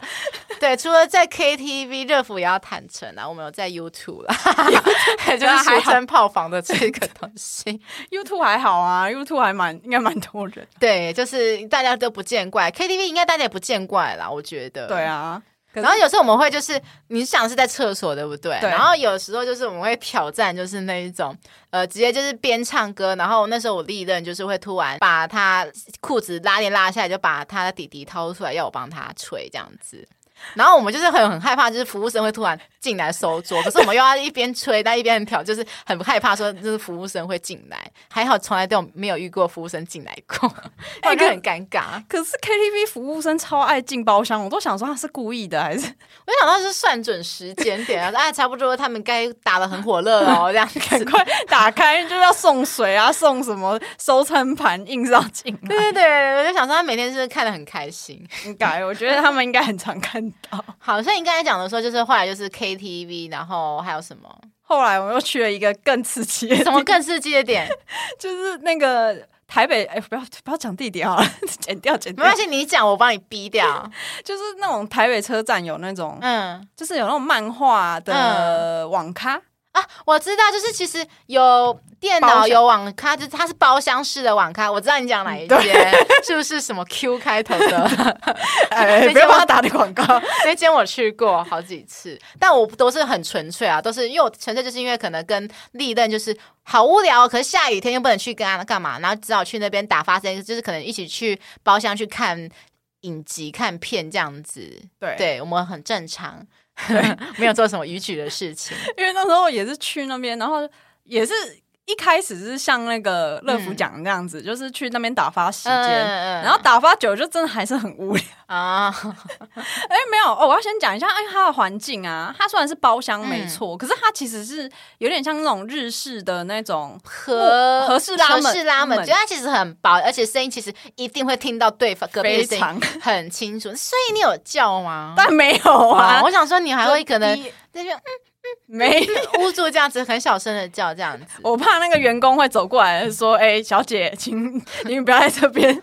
Speaker 1: 对，除了在 KTV，热敷也要坦诚啊，我们有在 YouTube 啦，(laughs) 就是俗称炮房的这个东西。(laughs)
Speaker 2: YouTube 还好啊，YouTube 还蛮应该蛮多人。
Speaker 1: 对，就是大家都不见怪，KTV 应该大家也不见怪啦，我觉得。
Speaker 2: 对啊。
Speaker 1: 然后有时候我们会就是，你想是在厕所对不对？
Speaker 2: 对。
Speaker 1: 然后有时候就是我们会挑战，就是那一种，呃，直接就是边唱歌，然后那时候我历任就是会突然把他裤子拉链拉下来，就把他的底底掏出来要我帮他吹这样子。然后我们就是很很害怕，就是服务生会突然进来收桌，可是我们又要一边吹，但一边调，就是很害怕说就是服务生会进来。还好从来都没有遇过服务生进来过，那就很尴尬。
Speaker 2: 可是 KTV 服务生超爱进包厢，我都想说他是故意的还是？(laughs)
Speaker 1: 我想到是算准时间点啊，哎，(laughs) 差不多他们该打的很火热哦，这样
Speaker 2: 赶快打开就要送水啊，送什么收餐盘硬是要进。
Speaker 1: 对对对，我就想说他每天是不是看的很开心？
Speaker 2: 应该，我觉得他们应该很常看。
Speaker 1: 好，所以你刚才讲的说，就是后来就是 KTV，然后还有什么？
Speaker 2: 后来我又去了一个更刺激的，
Speaker 1: 什么更刺激的点？(laughs)
Speaker 2: 就是那个台北，哎，不要不要讲地点好了，(laughs) 剪掉剪掉。
Speaker 1: 没关系，你讲我帮你逼掉。(laughs)
Speaker 2: 就是那种台北车站有那种，嗯，就是有那种漫画的网咖。嗯
Speaker 1: 啊，我知道，就是其实有电脑有网咖，就是它是包厢式的网咖。我知道你讲哪一间，(laughs) 是不是什么 Q 开头的？(laughs)
Speaker 2: 哎，不要帮他打的广告。(laughs)
Speaker 1: 那间我去过好几次，但我都是很纯粹啊，都是因为我纯粹就是因为可能跟历任就是好无聊，可是下雨天又不能去跟他干嘛，然后只好去那边打发时间，就是可能一起去包厢去看影集、看片这样子。
Speaker 2: 对，
Speaker 1: 对我们很正常。(laughs) 没有做什么逾矩的事情，
Speaker 2: 因为那时候也是去那边，然后也是。一开始是像那个乐福讲那样子，嗯、就是去那边打发时间，嗯嗯、然后打发久就真的还是很无聊 (laughs) 啊。(laughs) 哎、欸，没有哦，我要先讲一下，哎，它的环境啊，它虽然是包厢没错，嗯、可是它其实是有点像那种日式的那种和和式拉门，和式拉门，
Speaker 1: 就它其实很薄，而且声音其实一定会听到对方隔壁的声音很清楚。所以你有叫吗？
Speaker 2: 但没有啊。
Speaker 1: 我想说你还会可能那就嗯。(laughs)
Speaker 2: 没
Speaker 1: 捂住这样子，很小声的叫这样子，
Speaker 2: 我怕那个员工会走过来说：“哎、欸，小姐，请你们不要在这边。”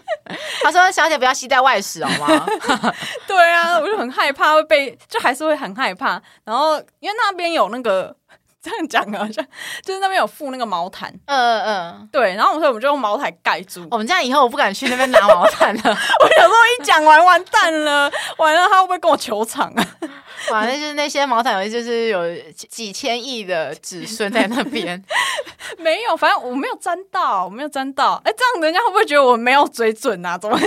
Speaker 1: 他说：“小姐，不要携带外食，好吗？” (laughs)
Speaker 2: 对啊，我就很害怕会被，就还是会很害怕。然后因为那边有那个。这样讲好像就是那边有附那个毛毯，嗯嗯嗯，对，然后我说我们就用毛毯盖住。
Speaker 1: 我们这样以后我不敢去那边拿毛毯了。(laughs)
Speaker 2: 我有时候一讲完完蛋了，完了他会不会跟我求场啊？(laughs)
Speaker 1: 反正就是那些毛毯，有就是有几千亿的子孙在那边。(laughs)
Speaker 2: 没有，反正我没有沾到，我没有沾到。哎，这样人家会不会觉得我没有水准啊？怎么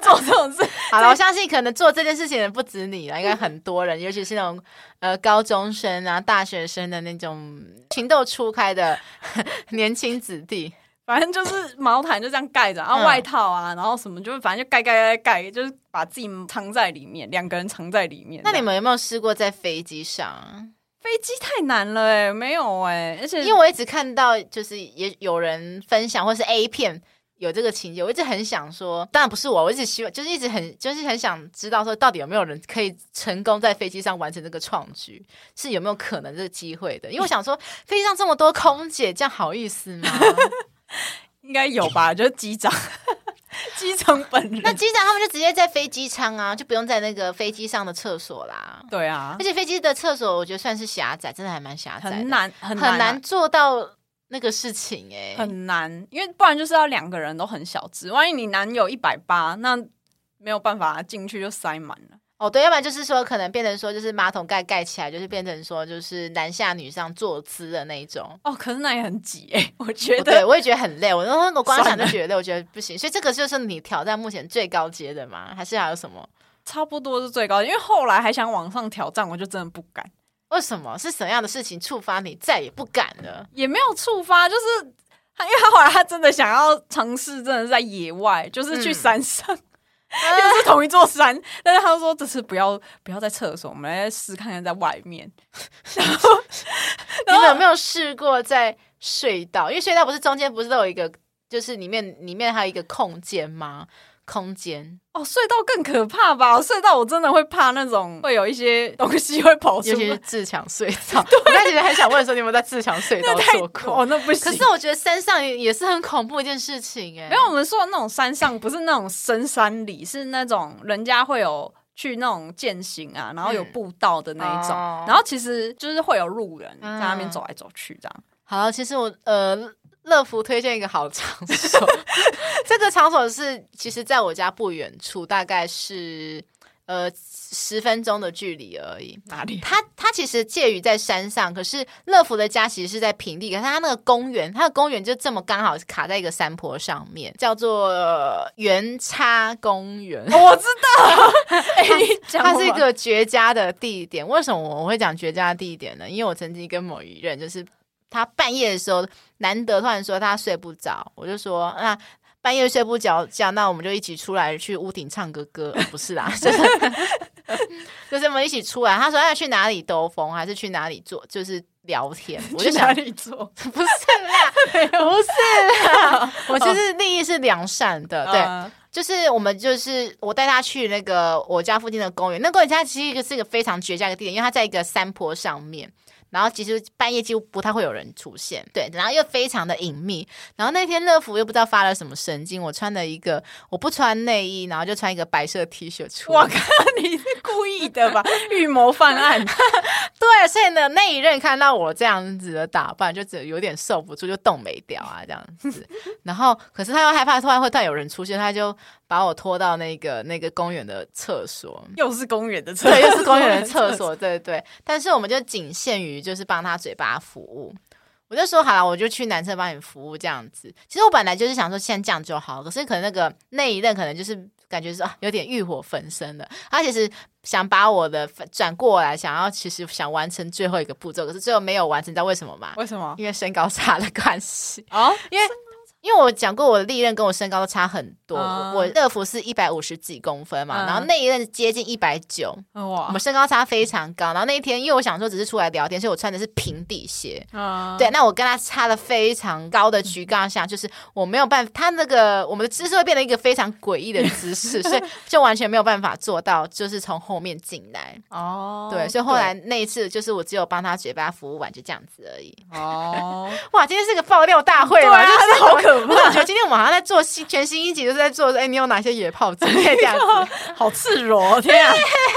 Speaker 2: 做这种事？
Speaker 1: 好了，我相信可能做这件事情的不止你了，应该很多人，尤其是那种呃高中生啊、大学生的那种。情窦初开的 (laughs) 年轻子弟，
Speaker 2: 反正就是毛毯就这样盖着，然后外套啊，然后什么就是反正就盖盖盖盖，就是把自己藏在里面，两个人藏在里面。
Speaker 1: 那你们有没有试过在飞机上？
Speaker 2: 飞机太难了哎、欸，没有哎、欸，而且
Speaker 1: 因为我一直看到就是也有人分享，或是 A 片。有这个情节，我一直很想说，当然不是我，我一直希望，就是一直很，就是很想知道说，到底有没有人可以成功在飞机上完成这个创举，是有没有可能这个机会的？因为我想说，飞机上这么多空姐，这样好意思吗？(laughs)
Speaker 2: 应该有吧，就是机长，机长本人。
Speaker 1: 那机长他们就直接在飞机舱啊，就不用在那个飞机上的厕所啦。
Speaker 2: 对啊，
Speaker 1: 而且飞机的厕所我觉得算是狭窄，真的还蛮狭窄，
Speaker 2: 很难很难，
Speaker 1: 很难做到。那个事情哎、欸，
Speaker 2: 很难，因为不然就是要两个人都很小只，万一你男友一百八，那没有办法进去就塞满了。
Speaker 1: 哦，对，要不然就是说可能变成说就是马桶盖盖起来，就是变成说就是男下女上坐姿的那一种。
Speaker 2: 哦，可是那也很挤哎、欸，我觉得，
Speaker 1: 我也觉得很累。我我光想就觉得累，我觉得不行。所以这个就是你挑战目前最高阶的吗？还是还有什么？
Speaker 2: 差不多是最高，因为后来还想往上挑战，我就真的不敢。
Speaker 1: 为什么？是什么样的事情触发你再也不敢了？
Speaker 2: 也没有触发，就是他，因为他后来他真的想要尝试，真的是在野外，就是去山上，(laughs) 又、嗯、是同一座山，但是他说这次不要不要在厕所，我们来试看看在外面。(laughs) 然后，
Speaker 1: 然 (laughs) 后你们有没有试过在隧道？因为隧道不是中间不是都有一个，就是里面里面还有一个空间吗？空间
Speaker 2: 哦，隧道更可怕吧？隧道我真的会怕那种会有一些东西会跑出来，
Speaker 1: 尤其是自强隧道。(laughs) 对我刚其实很想问说，你有没有在自强隧道 (laughs) 做过？
Speaker 2: 哦，那不行。
Speaker 1: 可是我觉得山上也是很恐怖一件事情哎。
Speaker 2: 没有，我们说的那种山上不是那种深山里，是那种人家会有去那种健行啊，然后有步道的那一种，嗯、然后其实就是会有路人在那边走来走去这样。
Speaker 1: 好，其实我呃，乐福推荐一个好场所，(laughs) 这个场所是其实在我家不远处，大概是。呃，十分钟的距离而已。
Speaker 2: 哪里？
Speaker 1: 它它其实介于在山上，可是乐福的家其实是在平地。可是它那个公园，它的公园就这么刚好卡在一个山坡上面，叫做圆叉公园。
Speaker 2: 我知道，(laughs)
Speaker 1: 它是一个绝佳的地点。为什么我会讲绝佳的地点呢？因为我曾经跟某一任，就是他半夜的时候，难得突然说他睡不着，我就说那。半夜睡不着觉，那我们就一起出来去屋顶唱个歌，歌，(laughs) 不是啦，(laughs) 就是就是我们一起出来。他说要去哪里兜风，还是去哪里坐，就是聊天。(laughs) 我就想
Speaker 2: 哪里坐，
Speaker 1: 不是啦，不是啦，我就是利益是良善的，对，就是我们就是我带他去那个我家附近的公园，那公园它其实一个是一个非常绝佳的地点，因为它在一个山坡上面。然后其实半夜几乎不太会有人出现，对，然后又非常的隐秘。然后那天乐福又不知道发了什么神经，我穿了一个我不穿内衣，然后就穿一个白色 T 恤出来。
Speaker 2: 我靠，你是故意的吧？预谋犯案。(laughs)
Speaker 1: 对，所以呢，那一任看到我这样子的打扮，就只有点受不住，就动没掉啊这样子。然后，可是他又害怕突然会突然有人出现，他就。把我拖到那个那个公园的厕所，
Speaker 2: 又是公园的厕所，
Speaker 1: 对，又是公园的厕所，对对对。但是我们就仅限于就是帮他嘴巴服务。我就说好了，我就去男厕帮你服务这样子。其实我本来就是想说先这样就好，可是可能那个那一任可能就是感觉是啊有点欲火焚身的，他其实想把我的转过来，想要其实想完成最后一个步骤，可是最后没有完成，你知道为什么吗？
Speaker 2: 为什么？
Speaker 1: 因为身高差的关系
Speaker 2: 啊，哦、
Speaker 1: 因为。因为我讲过，我的历任跟我身高都差很多。Uh, 我乐福是一百五十几公分嘛，uh, 然后那一任接近一百九，我们身高差非常高。然后那一天，因为我想说只是出来聊天，所以我穿的是平底鞋。Uh, 对，那我跟他差了非常高的举杠下，就是我没有办法，他那个我们的姿势会变成一个非常诡异的姿势，(laughs) 所以就完全没有办法做到，就是从后面进来。哦，uh, 对，所以后来那一次就是我只有帮他嘴巴服务完，就这样子而已。哦，uh, 哇，今天是个爆料大会嘛，就是好可。我觉得今天我们好像在做新全新一集，就是在做哎，你有哪些野炮之类这样子，(laughs)
Speaker 2: 好赤裸，天啊！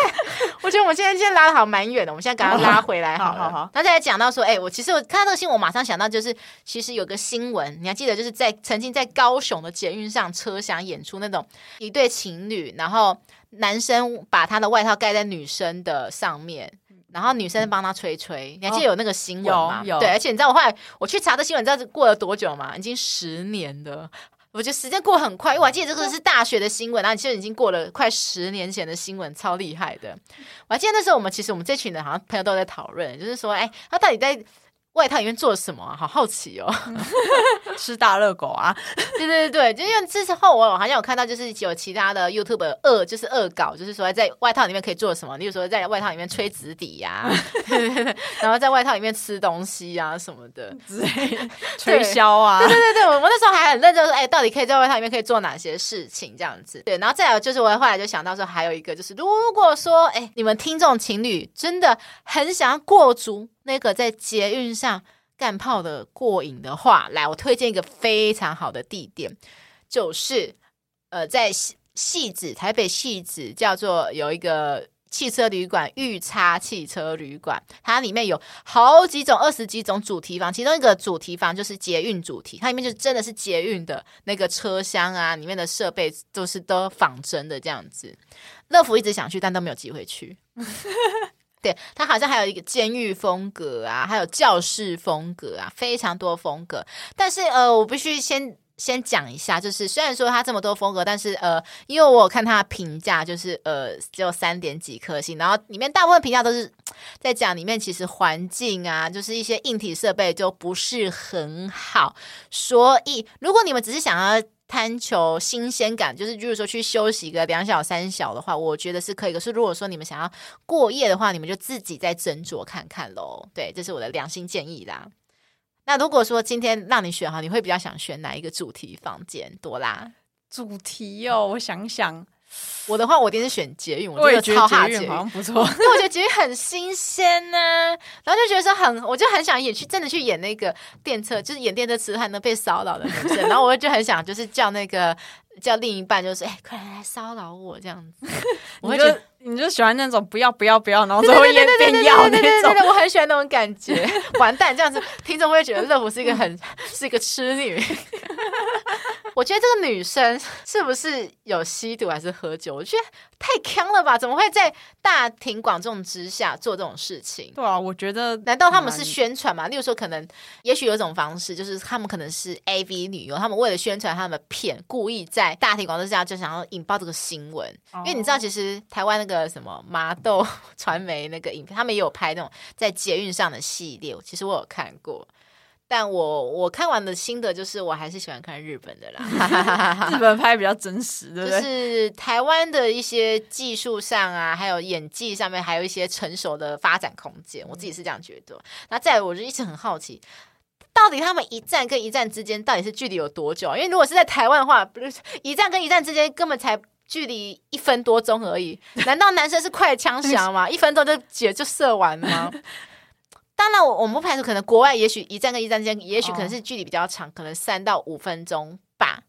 Speaker 2: (laughs)
Speaker 1: 我觉得我们现在今天拉的好蛮远的，我们现在赶快拉回来好，好好好。那再来讲到说，哎，我其实我看到这个新闻，我马上想到就是，其实有个新闻，你还记得，就是在曾经在高雄的捷运上车厢演出那种一对情侣，然后男生把他的外套盖在女生的上面。然后女生帮他吹吹，你还记得有那个新闻吗？有，有对，而且你知道我后来我去查的新闻，你知道过了多久吗？已经十年了。我觉得时间过很快，因为我还记得这个是大学的新闻，然后其实已经过了快十年前的新闻，超厉害的。我还记得那时候我们其实我们这群人好像朋友都在讨论，就是说，哎，他到底在。外套里面做了什么啊？好好奇哦，(laughs)
Speaker 2: 吃大热狗啊！
Speaker 1: 对对对对，就因为之后我好像有看到，就是有其他的 YouTube 恶，就是恶搞，就是说在外套里面可以做什么，例如说在外套里面吹纸笛呀，(laughs) 然后在外套里面吃东西啊什么的，
Speaker 2: 吹 (laughs) 箫啊，
Speaker 1: 对对对对，我那时候还很认真说，哎，到底可以在外套里面可以做哪些事情这样子？对，然后再有就是我后来就想到说，还有一个就是，如果说哎，你们听众情侣真的很想要过足。那个在捷运上干炮的过瘾的话，来，我推荐一个非常好的地点，就是呃，在汐止，台北汐止叫做有一个汽车旅馆，裕叉汽车旅馆，它里面有好几种、二十几种主题房，其中一个主题房就是捷运主题，它里面就真的是捷运的那个车厢啊，里面的设备都是都仿真的这样子。乐福一直想去，但都没有机会去。(laughs) 对，它好像还有一个监狱风格啊，还有教室风格啊，非常多风格。但是呃，我必须先先讲一下，就是虽然说它这么多风格，但是呃，因为我有看它的评价，就是呃只有三点几颗星，然后里面大部分评价都是在讲里面其实环境啊，就是一些硬体设备就不是很好。所以如果你们只是想要贪求新鲜感，就是就是说去休息个两小三小的话，我觉得是可以。可是如果说你们想要过夜的话，你们就自己再斟酌看看喽。对，这是我的良心建议啦。那如果说今天让你选哈，你会比较想选哪一个主题房间？多啦
Speaker 2: 主题哦，我想想。
Speaker 1: 我的话，我一定是选捷运，我觉得超哈捷运。
Speaker 2: 好像不错，(laughs)
Speaker 1: 因为我觉得捷运很新鲜呢、啊，然后就觉得说很，我就很想演去真的去演那个电车，就是演电车痴汉能被骚扰的女生，(laughs) 然后我就很想就是叫那个叫另一半，就是哎，快来来骚扰我这样子，(laughs) 我会觉得。
Speaker 2: 你就喜欢那种不要不要不要，然后最后一边变要那种。
Speaker 1: 我很喜欢那种感觉。(laughs) 完蛋，这样子听众会觉得乐福是一个很 (laughs) 是一个痴女。我觉得这个女生是不是有吸毒还是喝酒？我觉得太坑了吧？怎么会在大庭广众之下做这种事情？
Speaker 2: 对啊，我觉得
Speaker 1: 难道他们是宣传吗？例如说，可能也许有一种方式，就是他们可能是 AV 女优，他们为了宣传他们的片，故意在大庭广众之下就想要引爆这个新闻。因为你知道，其实台湾那个什么麻豆传媒那个影片，他们也有拍那种在捷运上的系列，其实我有看过。但我我看完的心得就是，我还是喜欢看日本的啦。(laughs)
Speaker 2: 日本拍比较真实，对不对？
Speaker 1: 就是台湾的一些技术上啊，还有演技上面，还有一些成熟的发展空间。我自己是这样觉得。那再来，我就一直很好奇，到底他们一站跟一站之间到底是距离有多久？因为如果是在台湾的话，不是一站跟一站之间根本才距离一分多钟而已。难道男生是快枪 (laughs) 侠吗？一分钟就解就射完吗？当然，我我们不排除可能国外也许一站跟一站之间，也许可能是距离比较长，哦、可能三到五分钟吧。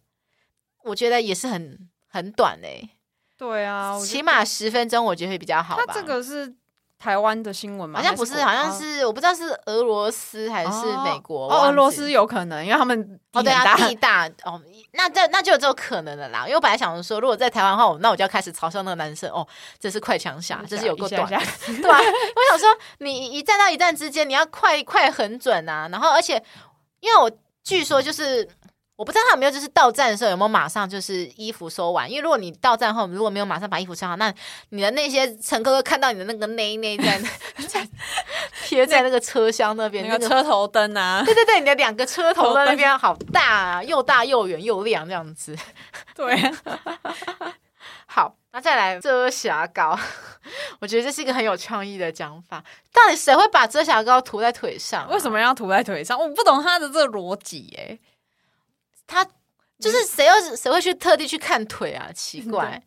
Speaker 1: 我觉得也是很很短嘞、欸。
Speaker 2: 对啊，
Speaker 1: 起码十分钟，我觉得会比较好吧。
Speaker 2: 它这个是。台湾的新闻吗？
Speaker 1: 好像不是，好像是我不知道是俄罗斯还是美国。
Speaker 2: 哦，俄罗斯有可能，因为他们
Speaker 1: 哦对啊，地大哦，那这那就有这种可能的啦。因为我本来想说，如果在台湾的话，那我就要开始嘲笑那个男生哦，这是快枪侠，这是有够短，(laughs) 对吧？我想说，你一站到一站之间，你要快快很准啊。然后，而且因为我据说就是。我不知道他有没有，就是到站的时候有没有马上就是衣服收完，因为如果你到站后如果没有马上把衣服穿好，那你的那些乘客会看到你的那个内内在在 (laughs) 贴在那个车厢那边，
Speaker 2: 那个车头灯啊，
Speaker 1: 对对对，你的两个车头灯那边好大啊，又大又圆又亮这样子。
Speaker 2: 对，(laughs)
Speaker 1: 好，那再来遮瑕膏，我觉得这是一个很有创意的讲法。到底谁会把遮瑕膏涂在腿上啊？
Speaker 2: 为什么要涂在腿上？我不懂他的这个逻辑哎。
Speaker 1: 他就是谁要谁会去特地去看腿啊？奇怪！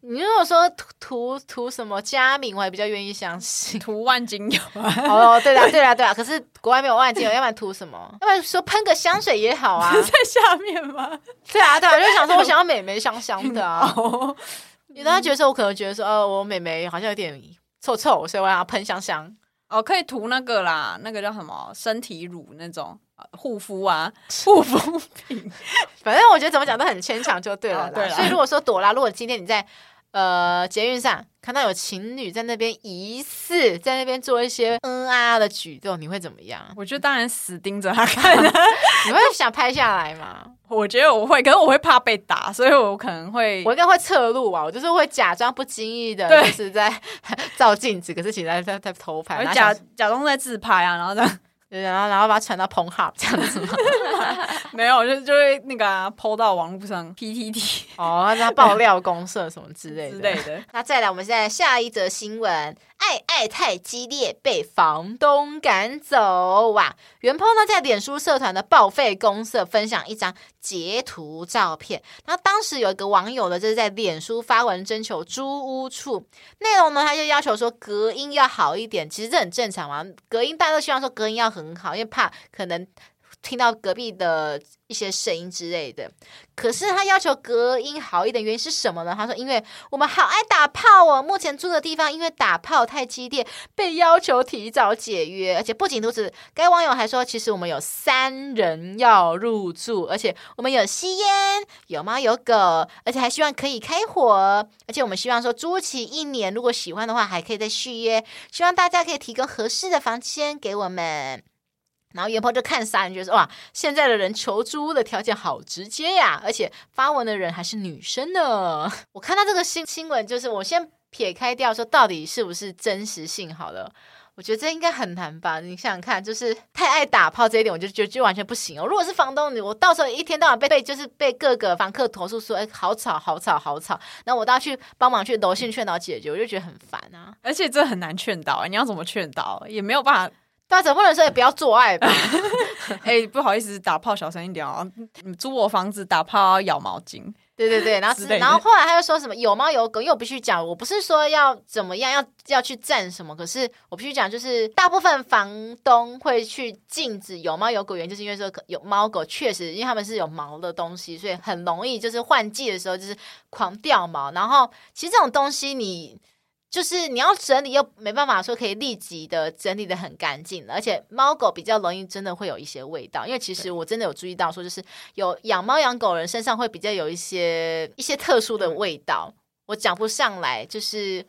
Speaker 1: 你如果说涂涂涂什么佳明，我还比较愿意相信。
Speaker 2: 涂万金油啊？
Speaker 1: 哦，对啦，对啦，对啦。可是国外没有万金油，要不然涂什么？要不然说喷个香水也好啊，
Speaker 2: 在下面吗？
Speaker 1: 对啊，对啊，我就想说，我想要美眉香香的啊。(laughs) 有的他觉得说，我可能觉得说，哦，我美眉好像有点臭臭，所以我要喷香香。
Speaker 2: 哦，可以涂那个啦，那个叫什么身体乳那种。护肤啊，护肤品，(laughs)
Speaker 1: 反正我觉得怎么讲都很牵强，就对了。对，所以如果说朵拉，如果今天你在呃捷运上看到有情侣在那边疑似在那边做一些嗯啊的举动，你会怎么样？
Speaker 2: 我觉得当然死盯着他看，(laughs)
Speaker 1: 你会想拍下来吗？
Speaker 2: 我觉得我会，可是我会怕被打，所以我可能会，
Speaker 1: 我应该会侧路啊，我就是会假装不经意的，就是在 (laughs) 照镜子，可是其实在在在偷拍，
Speaker 2: 假假装在自拍啊，然后这样。
Speaker 1: 对，然后然后把它传到 Pornhub 这样子吗？(laughs)
Speaker 2: 没有，就就会那个啊，PO 到网络上 PTT
Speaker 1: 哦，让他爆料公社什么之类的
Speaker 2: 之类的。
Speaker 1: 那再来，我们现在下一则新闻。爱爱太激烈，被房东赶走哇！原 PO 呢在脸书社团的报废公社分享一张截图照片，那当时有一个网友呢，就是在脸书发文征求租屋处，内容呢他就要求说隔音要好一点，其实这很正常嘛，隔音大家都希望说隔音要很好，因为怕可能。听到隔壁的一些声音之类的，可是他要求隔音好一点，原因是什么呢？他说：“因为我们好爱打炮哦，目前住的地方因为打炮太激烈，被要求提早解约。而且不仅如此，该网友还说，其实我们有三人要入住，而且我们有吸烟，有猫有狗，而且还希望可以开火。而且我们希望说租期一年，如果喜欢的话，还可以再续约。希望大家可以提供合适的房间给我们。”然后原 PO 就看傻人，觉得哇，现在的人求租的条件好直接呀，而且发文的人还是女生呢。(laughs) 我看到这个新新闻，就是我先撇开掉说到底是不是真实性好了，我觉得这应该很难吧？你想想看，就是太爱打炮这一点，我就觉得就完全不行哦。如果是房东，你我到时候一天到晚被被就是被各个房客投诉说，哎，好吵好吵好吵，那我都要去帮忙去柔性劝导解决，我就觉得很烦啊。
Speaker 2: 而且这很难劝导，你要怎么劝导也没有办法。
Speaker 1: 大家总不能说也不要做爱吧？(laughs)
Speaker 2: 哎、欸，不好意思，打炮小声一点哦。你租我房子打炮要咬毛巾，
Speaker 1: 对对对。然后，然后后来他又说什么有猫有狗，因为我必须讲，我不是说要怎么样，要要去占什么，可是我必须讲，就是大部分房东会去禁止有猫有狗，原因就是因为说有猫狗确实，因为他们是有毛的东西，所以很容易就是换季的时候就是狂掉毛。然后其实这种东西你。就是你要整理又没办法说可以立即的整理的很干净，而且猫狗比较容易真的会有一些味道，因为其实我真的有注意到说，就是有养猫养狗人身上会比较有一些一些特殊的味道，我讲不上来，就是。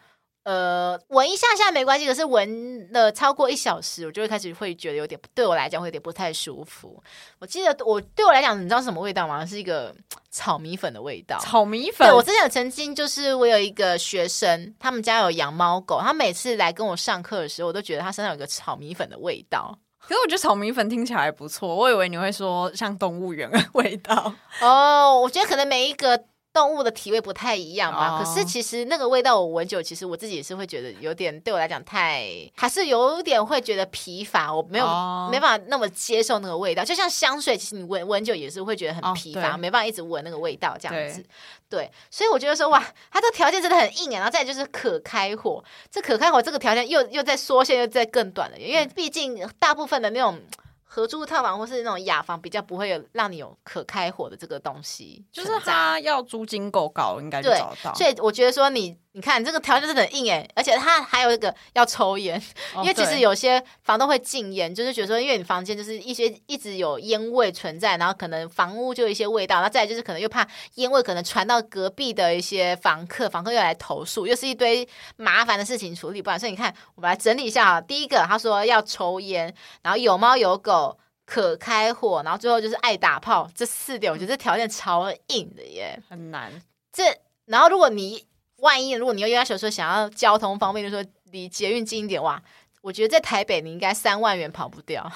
Speaker 1: 呃，闻一下下没关系，可是闻了超过一小时，我就会开始会觉得有点，对我来讲会有点不太舒服。我记得我对我来讲，你知道是什么味道吗？是一个 (laughs) 炒米粉的味道。
Speaker 2: 炒米粉。
Speaker 1: 对，我之前有曾经就是我有一个学生，他们家有养猫狗，他每次来跟我上课的时候，我都觉得他身上有个炒米粉的味道。
Speaker 2: 可是我觉得炒米粉听起来还不错，我以为你会说像动物园的味道。(laughs)
Speaker 1: 哦，我觉得可能每一个。动物的体味不太一样吧，oh. 可是其实那个味道我闻久，其实我自己也是会觉得有点，对我来讲太还是有点会觉得疲乏，我没有、oh. 没办法那么接受那个味道。就像香水，其实你闻闻久也是会觉得很疲乏，oh, 没办法一直闻那个味道这样子。对，对，所以我觉得说哇，它这个条件真的很硬啊。然后再就是可开火，这可开火这个条件又又在缩限，又在更短了，因为毕竟大部分的那种。合租套房或是那种雅房，比较不会有让你有可开火的这个东西，
Speaker 2: 就是它要租金够高，应该就找到。
Speaker 1: 所以我觉得说你。你看这个条件真的很硬哎，而且它还有一个要抽烟，哦、因为其实有些房东会禁烟，就是觉得说，因为你房间就是一些一直有烟味存在，然后可能房屋就有一些味道，然后再来就是可能又怕烟味可能传到隔壁的一些房客，房客又来投诉，又是一堆麻烦的事情处理不完。所以你看，我们来整理一下啊。第一个他说要抽烟，然后有猫有狗，可开火，然后最后就是爱打炮，这四点我觉得这条件超硬的耶，
Speaker 2: 很难。
Speaker 1: 这然后如果你。万一如果你又要求说想要交通方便，就说离捷运近一点哇，我觉得在台北你应该三万元跑不掉，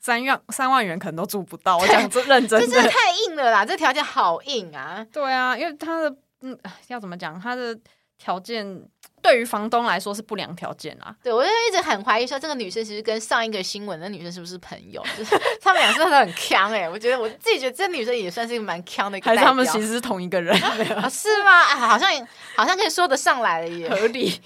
Speaker 2: 三万三万元可能都住不到。我讲真认真的，
Speaker 1: 这真的太硬了啦，这条件好硬啊。
Speaker 2: 对啊，因为它的嗯，要怎么讲，它的条件。对于房东来说是不良条件啊！(laughs)
Speaker 1: 对，我就一直很怀疑说，这个女生其实跟上一个新闻的女生是不是朋友？就是 (laughs) 他们俩是不是很强哎？我觉得我自己觉得这女生也算是一个蛮强的一个，还是
Speaker 2: 他们其实是同一个人？
Speaker 1: 啊、是吗？啊，好像好像可以说得上来了耶，
Speaker 2: 合理。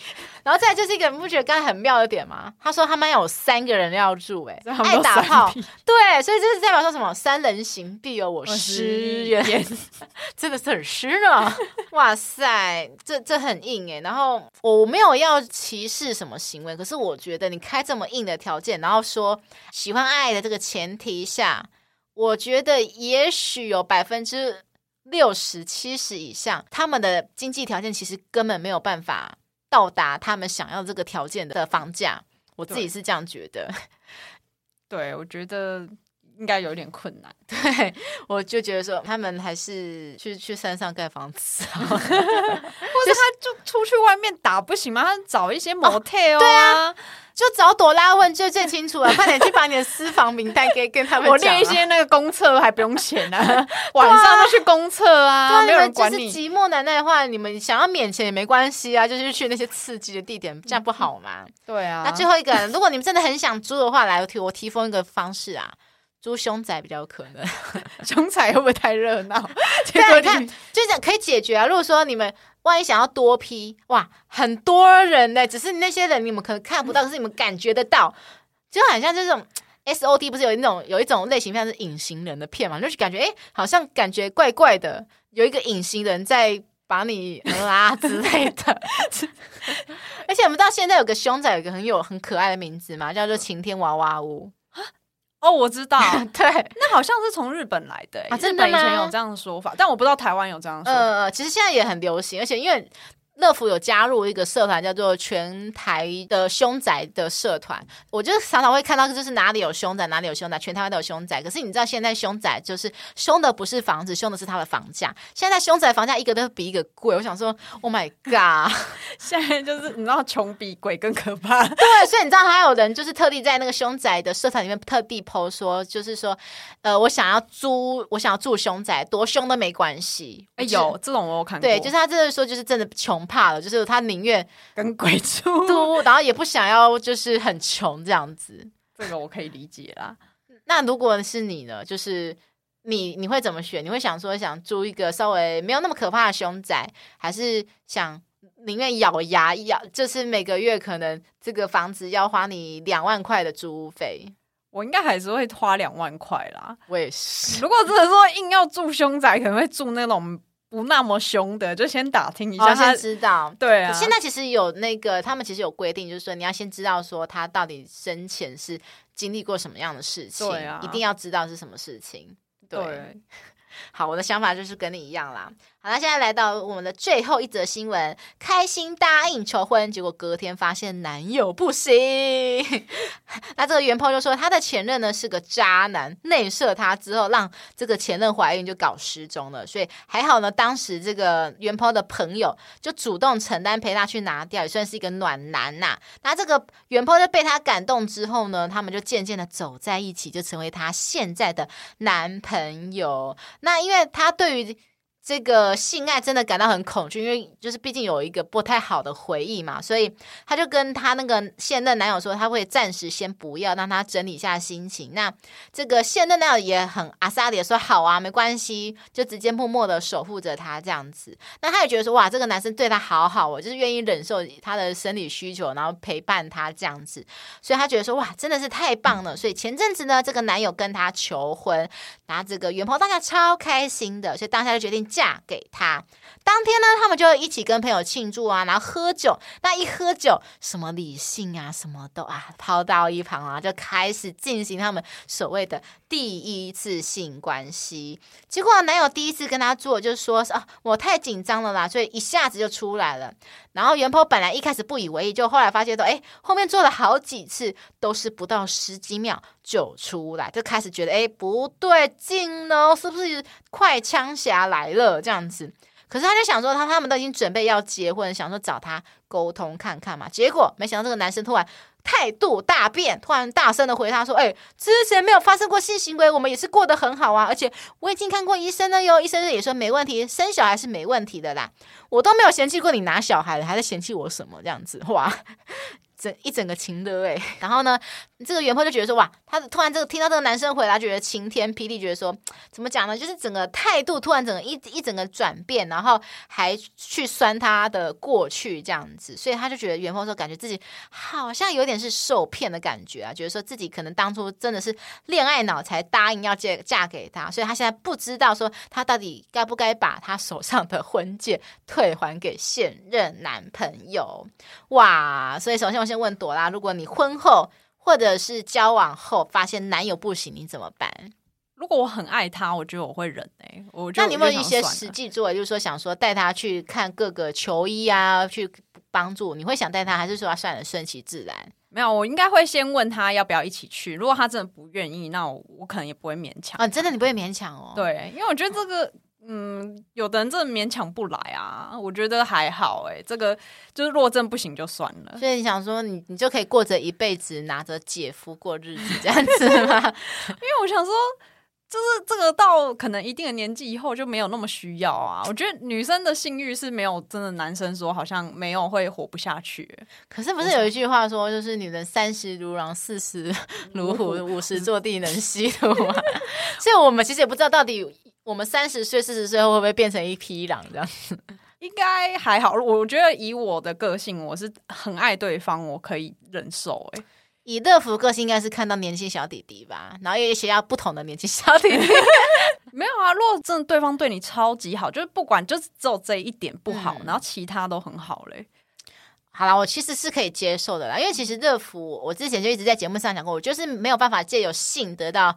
Speaker 1: 然后再就是一个，你不觉得刚才很妙的点吗？他说他们要有三个人要住，哎，爱打炮，对，所以这是代表说什么？三人行必有我师焉，(laughs) 真的是很湿呢。(laughs) 哇塞，这这很硬哎。然后我没有要歧视什么行为，可是我觉得你开这么硬的条件，然后说喜欢爱的这个前提下，我觉得也许有百分之六十七十以上，他们的经济条件其实根本没有办法。到达他们想要这个条件的房价，我自己是这样觉得。(laughs)
Speaker 2: 对，我觉得应该有点困难。(laughs)
Speaker 1: 对，我就觉得说，他们还是去去山上盖房子，(laughs) 或者
Speaker 2: 他就出去外面打不行吗？他找一些 motel 啊。对啊
Speaker 1: 就找朵拉问就最清楚了，(laughs) 快点去把你的私房名单给跟他们讲。
Speaker 2: 我练一些那个公厕还不用钱呢、啊，晚上就去公厕啊，对啊，没有人管你。
Speaker 1: 就是寂寞难耐的话，你们想要免钱也没关系啊，就是去那些刺激的地点，这样不好吗？
Speaker 2: 对啊。
Speaker 1: 那最后一个，如果你们真的很想租的话，来我提我提供一个方式啊，租凶宅比较有可能。(laughs)
Speaker 2: 凶宅会不会太热闹？(laughs)
Speaker 1: 对啊，你看，就这样可以解决啊。如果说你们。万一想要多批哇，很多人呢，只是那些人你们可能看不到，可是你们感觉得到，就很像这种 S O D，不是有一种有一种类型像是隐形人的片嘛，就是感觉哎，好像感觉怪怪的，有一个隐形人在把你拉之类的。(laughs) 而且我们知道现在有个凶宅，有一个很有很可爱的名字嘛，叫做晴天娃娃屋。
Speaker 2: 哦，我知道，(laughs)
Speaker 1: 对，
Speaker 2: 那好像是从日本来的，啊，日本？以前有这样的说法，但我不知道台湾有这样说法。
Speaker 1: 呃，其实现在也很流行，而且因为。乐福有加入一个社团，叫做全台的凶宅的社团。我就常常会看到，就是哪里有凶宅，哪里有凶宅，全台湾都有凶宅。可是你知道，现在凶宅就是凶的不是房子，凶的是它的房价。现在凶宅房价一个都比一个贵。我想说，Oh my god！(laughs)
Speaker 2: 现在就是你知道，穷比鬼更可怕。
Speaker 1: 对，所以你知道，还有人就是特地在那个凶宅的社团里面特地 po 说，就是说，呃，我想要租，我想要住凶宅，多凶都没关系。
Speaker 2: 哎，有这种我有看过。
Speaker 1: 对，就是他真的说，就是真的穷。怕了，就是他宁愿
Speaker 2: 跟鬼住，(laughs)
Speaker 1: 然后也不想要就是很穷这样子。(laughs)
Speaker 2: 这个我可以理解啦。(laughs)
Speaker 1: 那如果是你呢？就是你你会怎么选？你会想说想租一个稍微没有那么可怕的凶宅，还是想宁愿咬牙咬？就是每个月可能这个房子要花你两万块的租屋费？
Speaker 2: 我应该还是会花两万块啦。
Speaker 1: 我也是。
Speaker 2: 如果真的说硬要住凶宅，可能会住那种。不那么凶的，就先打听一下，
Speaker 1: 先知道。
Speaker 2: 对啊，
Speaker 1: 现在其实有那个，他们其实有规定，就是说你要先知道说他到底生前是经历过什么样的事情，对啊，一定要知道是什么事情。对，对好，我的想法就是跟你一样啦。好，那现在来到我们的最后一则新闻，开心答应求婚，结果隔天发现男友不行。(laughs) 那这个原 p 就说，他的前任呢是个渣男，内射他之后，让这个前任怀孕，就搞失踪了。所以还好呢，当时这个原 p 的朋友就主动承担陪他去拿掉，也算是一个暖男呐、那这个原 p 就被他感动之后呢，他们就渐渐的走在一起，就成为他现在的男朋友。那因为他对于这个性爱真的感到很恐惧，因为就是毕竟有一个不太好的回忆嘛，所以他就跟他那个现任男友说，他会暂时先不要，让他整理一下心情。那这个现任男友也很阿萨里的说好啊，没关系，就直接默默的守护着他这样子。那他也觉得说哇，这个男生对他好好哦，就是愿意忍受他的生理需求，然后陪伴他这样子，所以他觉得说哇，真的是太棒了。所以前阵子呢，这个男友跟他求婚，然后这个原 PO 当下超开心的，所以当下就决定。嫁给他，当天呢，他们就一起跟朋友庆祝啊，然后喝酒。那一喝酒，什么理性啊，什么都啊抛到一旁啊，就开始进行他们所谓的第一次性关系。结果男友第一次跟他做，就说啊，我太紧张了啦，所以一下子就出来了。然后原 PO 本来一开始不以为意，就后来发现到，哎，后面做了好几次都是不到十几秒就出来，就开始觉得，哎，不对劲呢，是不是快枪侠来了？这样子，可是他就想说，他他们都已经准备要结婚，想说找他沟通看看嘛。结果没想到这个男生突然态度大变，突然大声的回他说：“哎，之前没有发生过性行为，我们也是过得很好啊，而且我已经看过医生了哟，医生也说没问题，生小孩是没问题的啦，我都没有嫌弃过你拿小孩了，还在嫌弃我什么这样子？哇！”整一整个情的哎，(laughs) 然后呢，这个元丰就觉得说哇，他突然这个听到这个男生回来，觉得晴天霹雳，觉得说怎么讲呢？就是整个态度突然整个一一整个转变，然后还去酸他的过去这样子，所以他就觉得元丰说感觉自己好像有点是受骗的感觉啊，觉得说自己可能当初真的是恋爱脑才答应要嫁嫁给他，所以他现在不知道说他到底该不该把他手上的婚戒退还给现任男朋友哇，所以首先。我先问朵拉，如果你婚后或者是交往后发现男友不行，你怎么办？
Speaker 2: 如果我很爱他，我觉得我会忍哎、欸。我
Speaker 1: 那你有没有一些实际作为，就是说想说带他去看各个球衣啊，去帮助？你会想带他，还是说他算了，顺其自然？
Speaker 2: 没有，我应该会先问他要不要一起去。如果他真的不愿意，那我，我可能也不会勉强。
Speaker 1: 啊，真的你不会勉强哦？
Speaker 2: 对，因为我觉得这个。嗯，有的人真的勉强不来啊，我觉得还好哎、欸，这个就是弱证不行就算了。
Speaker 1: 所以你想说你，你你就可以过着一辈子拿着姐夫过日子这样子吗？(laughs)
Speaker 2: 因为我想说，就是这个到可能一定的年纪以后就没有那么需要啊。我觉得女生的性欲是没有真的男生说好像没有会活不下去。
Speaker 1: 可是不是有一句话说，就是女人三十如狼，四十 (laughs) 如虎，五十坐地能吸土吗？(laughs) 所以我们其实也不知道到底。我们三十岁、四十岁会不会变成一匹狼这样子？
Speaker 2: 应该还好。我觉得以我的个性，我是很爱对方，我可以忍受。哎，
Speaker 1: 以乐福个性，应该是看到年轻小弟弟吧，然后也想要不同的年轻小弟弟。(laughs)
Speaker 2: 没有啊，如果真的对方对你超级好，就是不管就是只有这一点不好，嗯、然后其他都很好嘞。
Speaker 1: 好啦，我其实是可以接受的啦，因为其实乐福，我之前就一直在节目上讲过，我就是没有办法借由性得到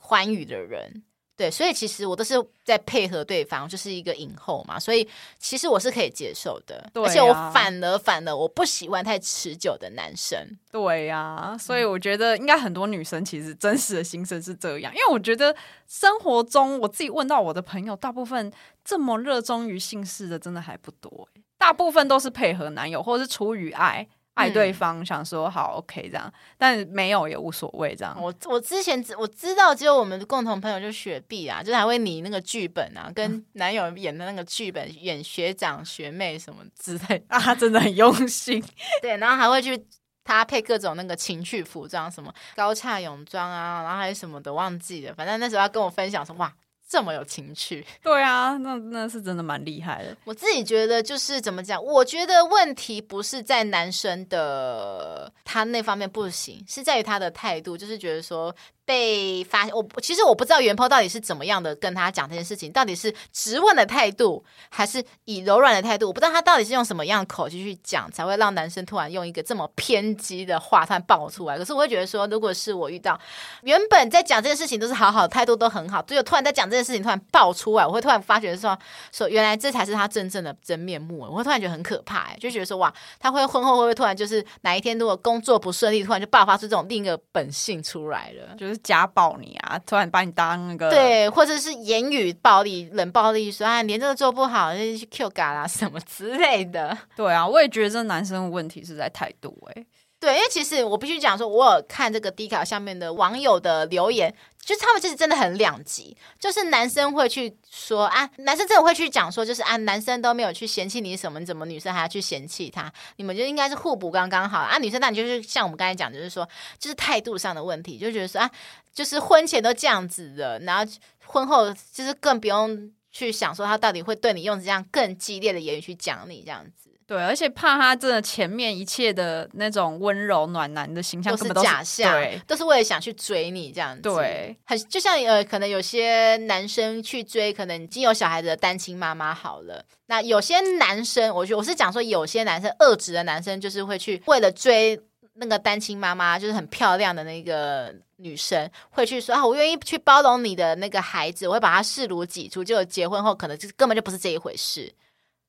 Speaker 1: 欢愉的人。对，所以其实我都是在配合对方，就是一个影后嘛，所以其实我是可以接受的。对啊，而且我反而反而我不喜欢太持久的男生。
Speaker 2: 对呀，啊，所以我觉得应该很多女生其实真实的心声是这样，因为我觉得生活中我自己问到我的朋友，大部分这么热衷于性事的真的还不多，大部分都是配合男友或者是出于爱。爱对方，嗯、想说好 OK 这样，但没有也无所谓这样。
Speaker 1: 我我之前只我知道，只有我们的共同朋友就雪碧啊，就是还会拟那个剧本啊，跟男友演的那个剧本，嗯、演学长学妹什么之类 (laughs)
Speaker 2: 啊，真的很用心。(laughs)
Speaker 1: 对，然后还会去搭配各种那个情趣服装，什么高叉泳装啊，然后还有什么的忘记了，反正那时候他跟我分享说哇。这么有情趣，(laughs)
Speaker 2: 对啊，那那是真的蛮厉害的。
Speaker 1: 我自己觉得就是怎么讲，我觉得问题不是在男生的他那方面不行，是在于他的态度，就是觉得说被发现，我其实我不知道原 PO 到底是怎么样的跟他讲这件事情，到底是质问的态度，还是以柔软的态度，我不知道他到底是用什么样的口气去讲，才会让男生突然用一个这么偏激的话突然爆出来。可是我会觉得说，如果是我遇到原本在讲这件事情都是好好的态度都很好，结果突然在讲这件事情突然爆出来，我会突然发觉说说原来这才是他真正的真面目，我会突然觉得很可怕，就觉得说哇，他会婚后会不会突然就是哪一天如果工作不顺利，突然就爆发出这种另一个本性出来了，
Speaker 2: 就是。家暴你啊！突然把你当那个
Speaker 1: 对，或者是言语暴力、冷暴力，说啊，连这个做不好，就去 Q 嘎啦什么之类的。(laughs)
Speaker 2: 对啊，我也觉得这男生的问题是在态度哎、欸。
Speaker 1: 对，因为其实我必须讲说，我有看这个 D 卡下面的网友的留言，就他们其实真的很两极，就是男生会去说啊，男生真的会去讲说，就是啊，男生都没有去嫌弃你什么，你怎么女生还要去嫌弃他？你们就应该是互补刚刚好啊。女生那你就是像我们刚才讲，就是说，就是态度上的问题，就觉得说啊，就是婚前都这样子的，然后婚后就是更不用去想说他到底会对你用这样更激烈的言语去讲你这样子。
Speaker 2: 对，而且怕他真的前面一切的那种温柔暖男的形象
Speaker 1: 都是假象，都是为了想去追你这样子。
Speaker 2: 对，
Speaker 1: 很就像呃，可能有些男生去追可能已经有小孩子的单亲妈妈好了，那有些男生，我觉得我是讲说有些男生恶质的男生，就是会去为了追那个单亲妈妈，就是很漂亮的那个女生，会去说啊，我愿意去包容你的那个孩子，我会把他视如己出，就结婚后可能就根本就不是这一回事。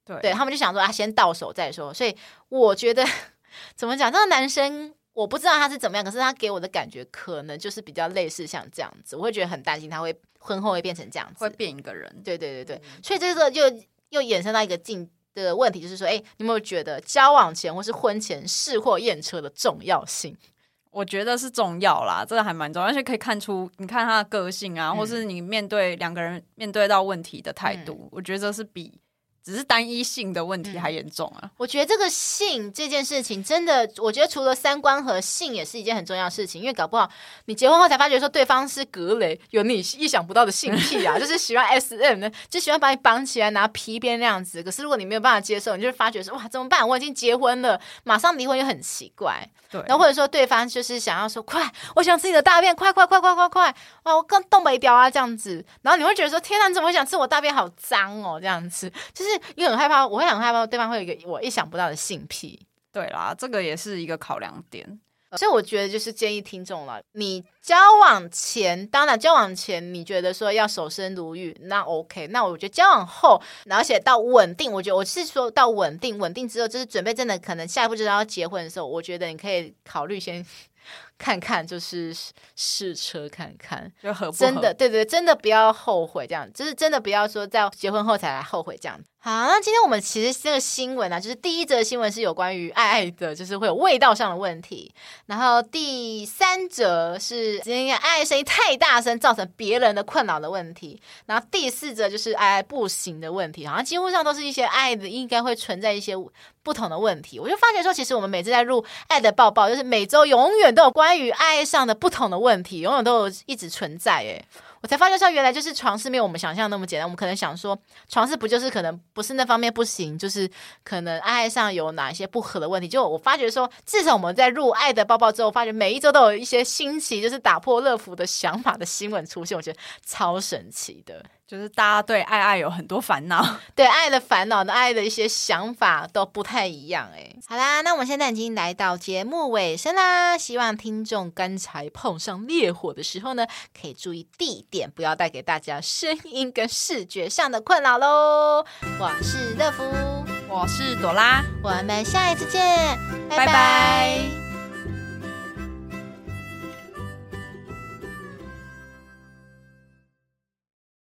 Speaker 2: 对，
Speaker 1: 对他们就想说啊，先到手再说。所以我觉得 (laughs) 怎么讲，这个男生我不知道他是怎么样，可是他给我的感觉可能就是比较类似像这样子。我会觉得很担心他会婚后会变成这样子，
Speaker 2: 会变一个人。
Speaker 1: 对对对对，嗯、所以这个就又衍生到一个进的问题，就是说，哎，你有没有觉得交往前或是婚前试货验车的重要性？
Speaker 2: 我觉得是重要啦，这个还蛮重要，而且可以看出你看他的个性啊，嗯、或是你面对两个人面对到问题的态度，嗯、我觉得这是比。只是单一性的问题还严重啊！
Speaker 1: 嗯、我觉得这个性这件事情真的，我觉得除了三观和性也是一件很重要的事情，因为搞不好你结婚后才发觉说对方是格雷，有你意想不到的性癖啊，(laughs) 就是喜欢 SM 的，就喜欢把你绑起来拿皮鞭那样子。可是如果你没有办法接受，你就会发觉说哇怎么办？我已经结婚了，马上离婚又很奇怪。
Speaker 2: 对，
Speaker 1: 然后或者说对方就是想要说快，我想吃你的大便，快快快快快快！哇，我刚动没掉啊这样子。然后你会觉得说天哪，你怎么会想吃我大便？好脏哦这样子，就是。因为很害怕，我会很害怕对方会有一个我意想不到的性癖。
Speaker 2: 对啦，这个也是一个考量点。
Speaker 1: 所以我觉得就是建议听众了，你交往前，当然交往前你觉得说要守身如玉，那 OK。那我觉得交往后，而且到稳定，我觉得我是说到稳定，稳定之后就是准备真的可能下一步就是要结婚的时候，我觉得你可以考虑先。看看就是试车看看，
Speaker 2: 就合不合？
Speaker 1: 真的，对对，真的不要后悔这样，就是真的不要说在结婚后才来后悔这样。好，那今天我们其实这个新闻呢、啊，就是第一则新闻是有关于爱爱的，就是会有味道上的问题。然后第三则是今天爱爱声音太大声，造成别人的困扰的问题。然后第四则就是爱爱不行的问题，好像几乎上都是一些爱的应该会存在一些不同的问题。我就发觉说，其实我们每次在录爱的抱抱，就是每周永远都有关于爱爱上的不同的问题，永远都有一直存在。哎。我才发现说，原来就是床事没有我们想象那么简单。我们可能想说，床事不就是可能不是那方面不行，就是可能爱上有哪一些不合的问题。就我发觉说，至少我们在入爱的抱抱之后，发觉每一周都有一些新奇，就是打破乐福的想法的新闻出现，我觉得超神奇的。
Speaker 2: 就是大家对爱爱有很多烦恼，(laughs)
Speaker 1: 对爱的烦恼的爱的一些想法都不太一样哎。好啦，那我们现在已经来到节目尾声啦，希望听众刚才碰上烈火的时候呢，可以注意地点，不要带给大家声音跟视觉上的困扰喽。我是乐福，
Speaker 2: 我是朵拉，
Speaker 1: 我们下一次见，拜拜。拜拜。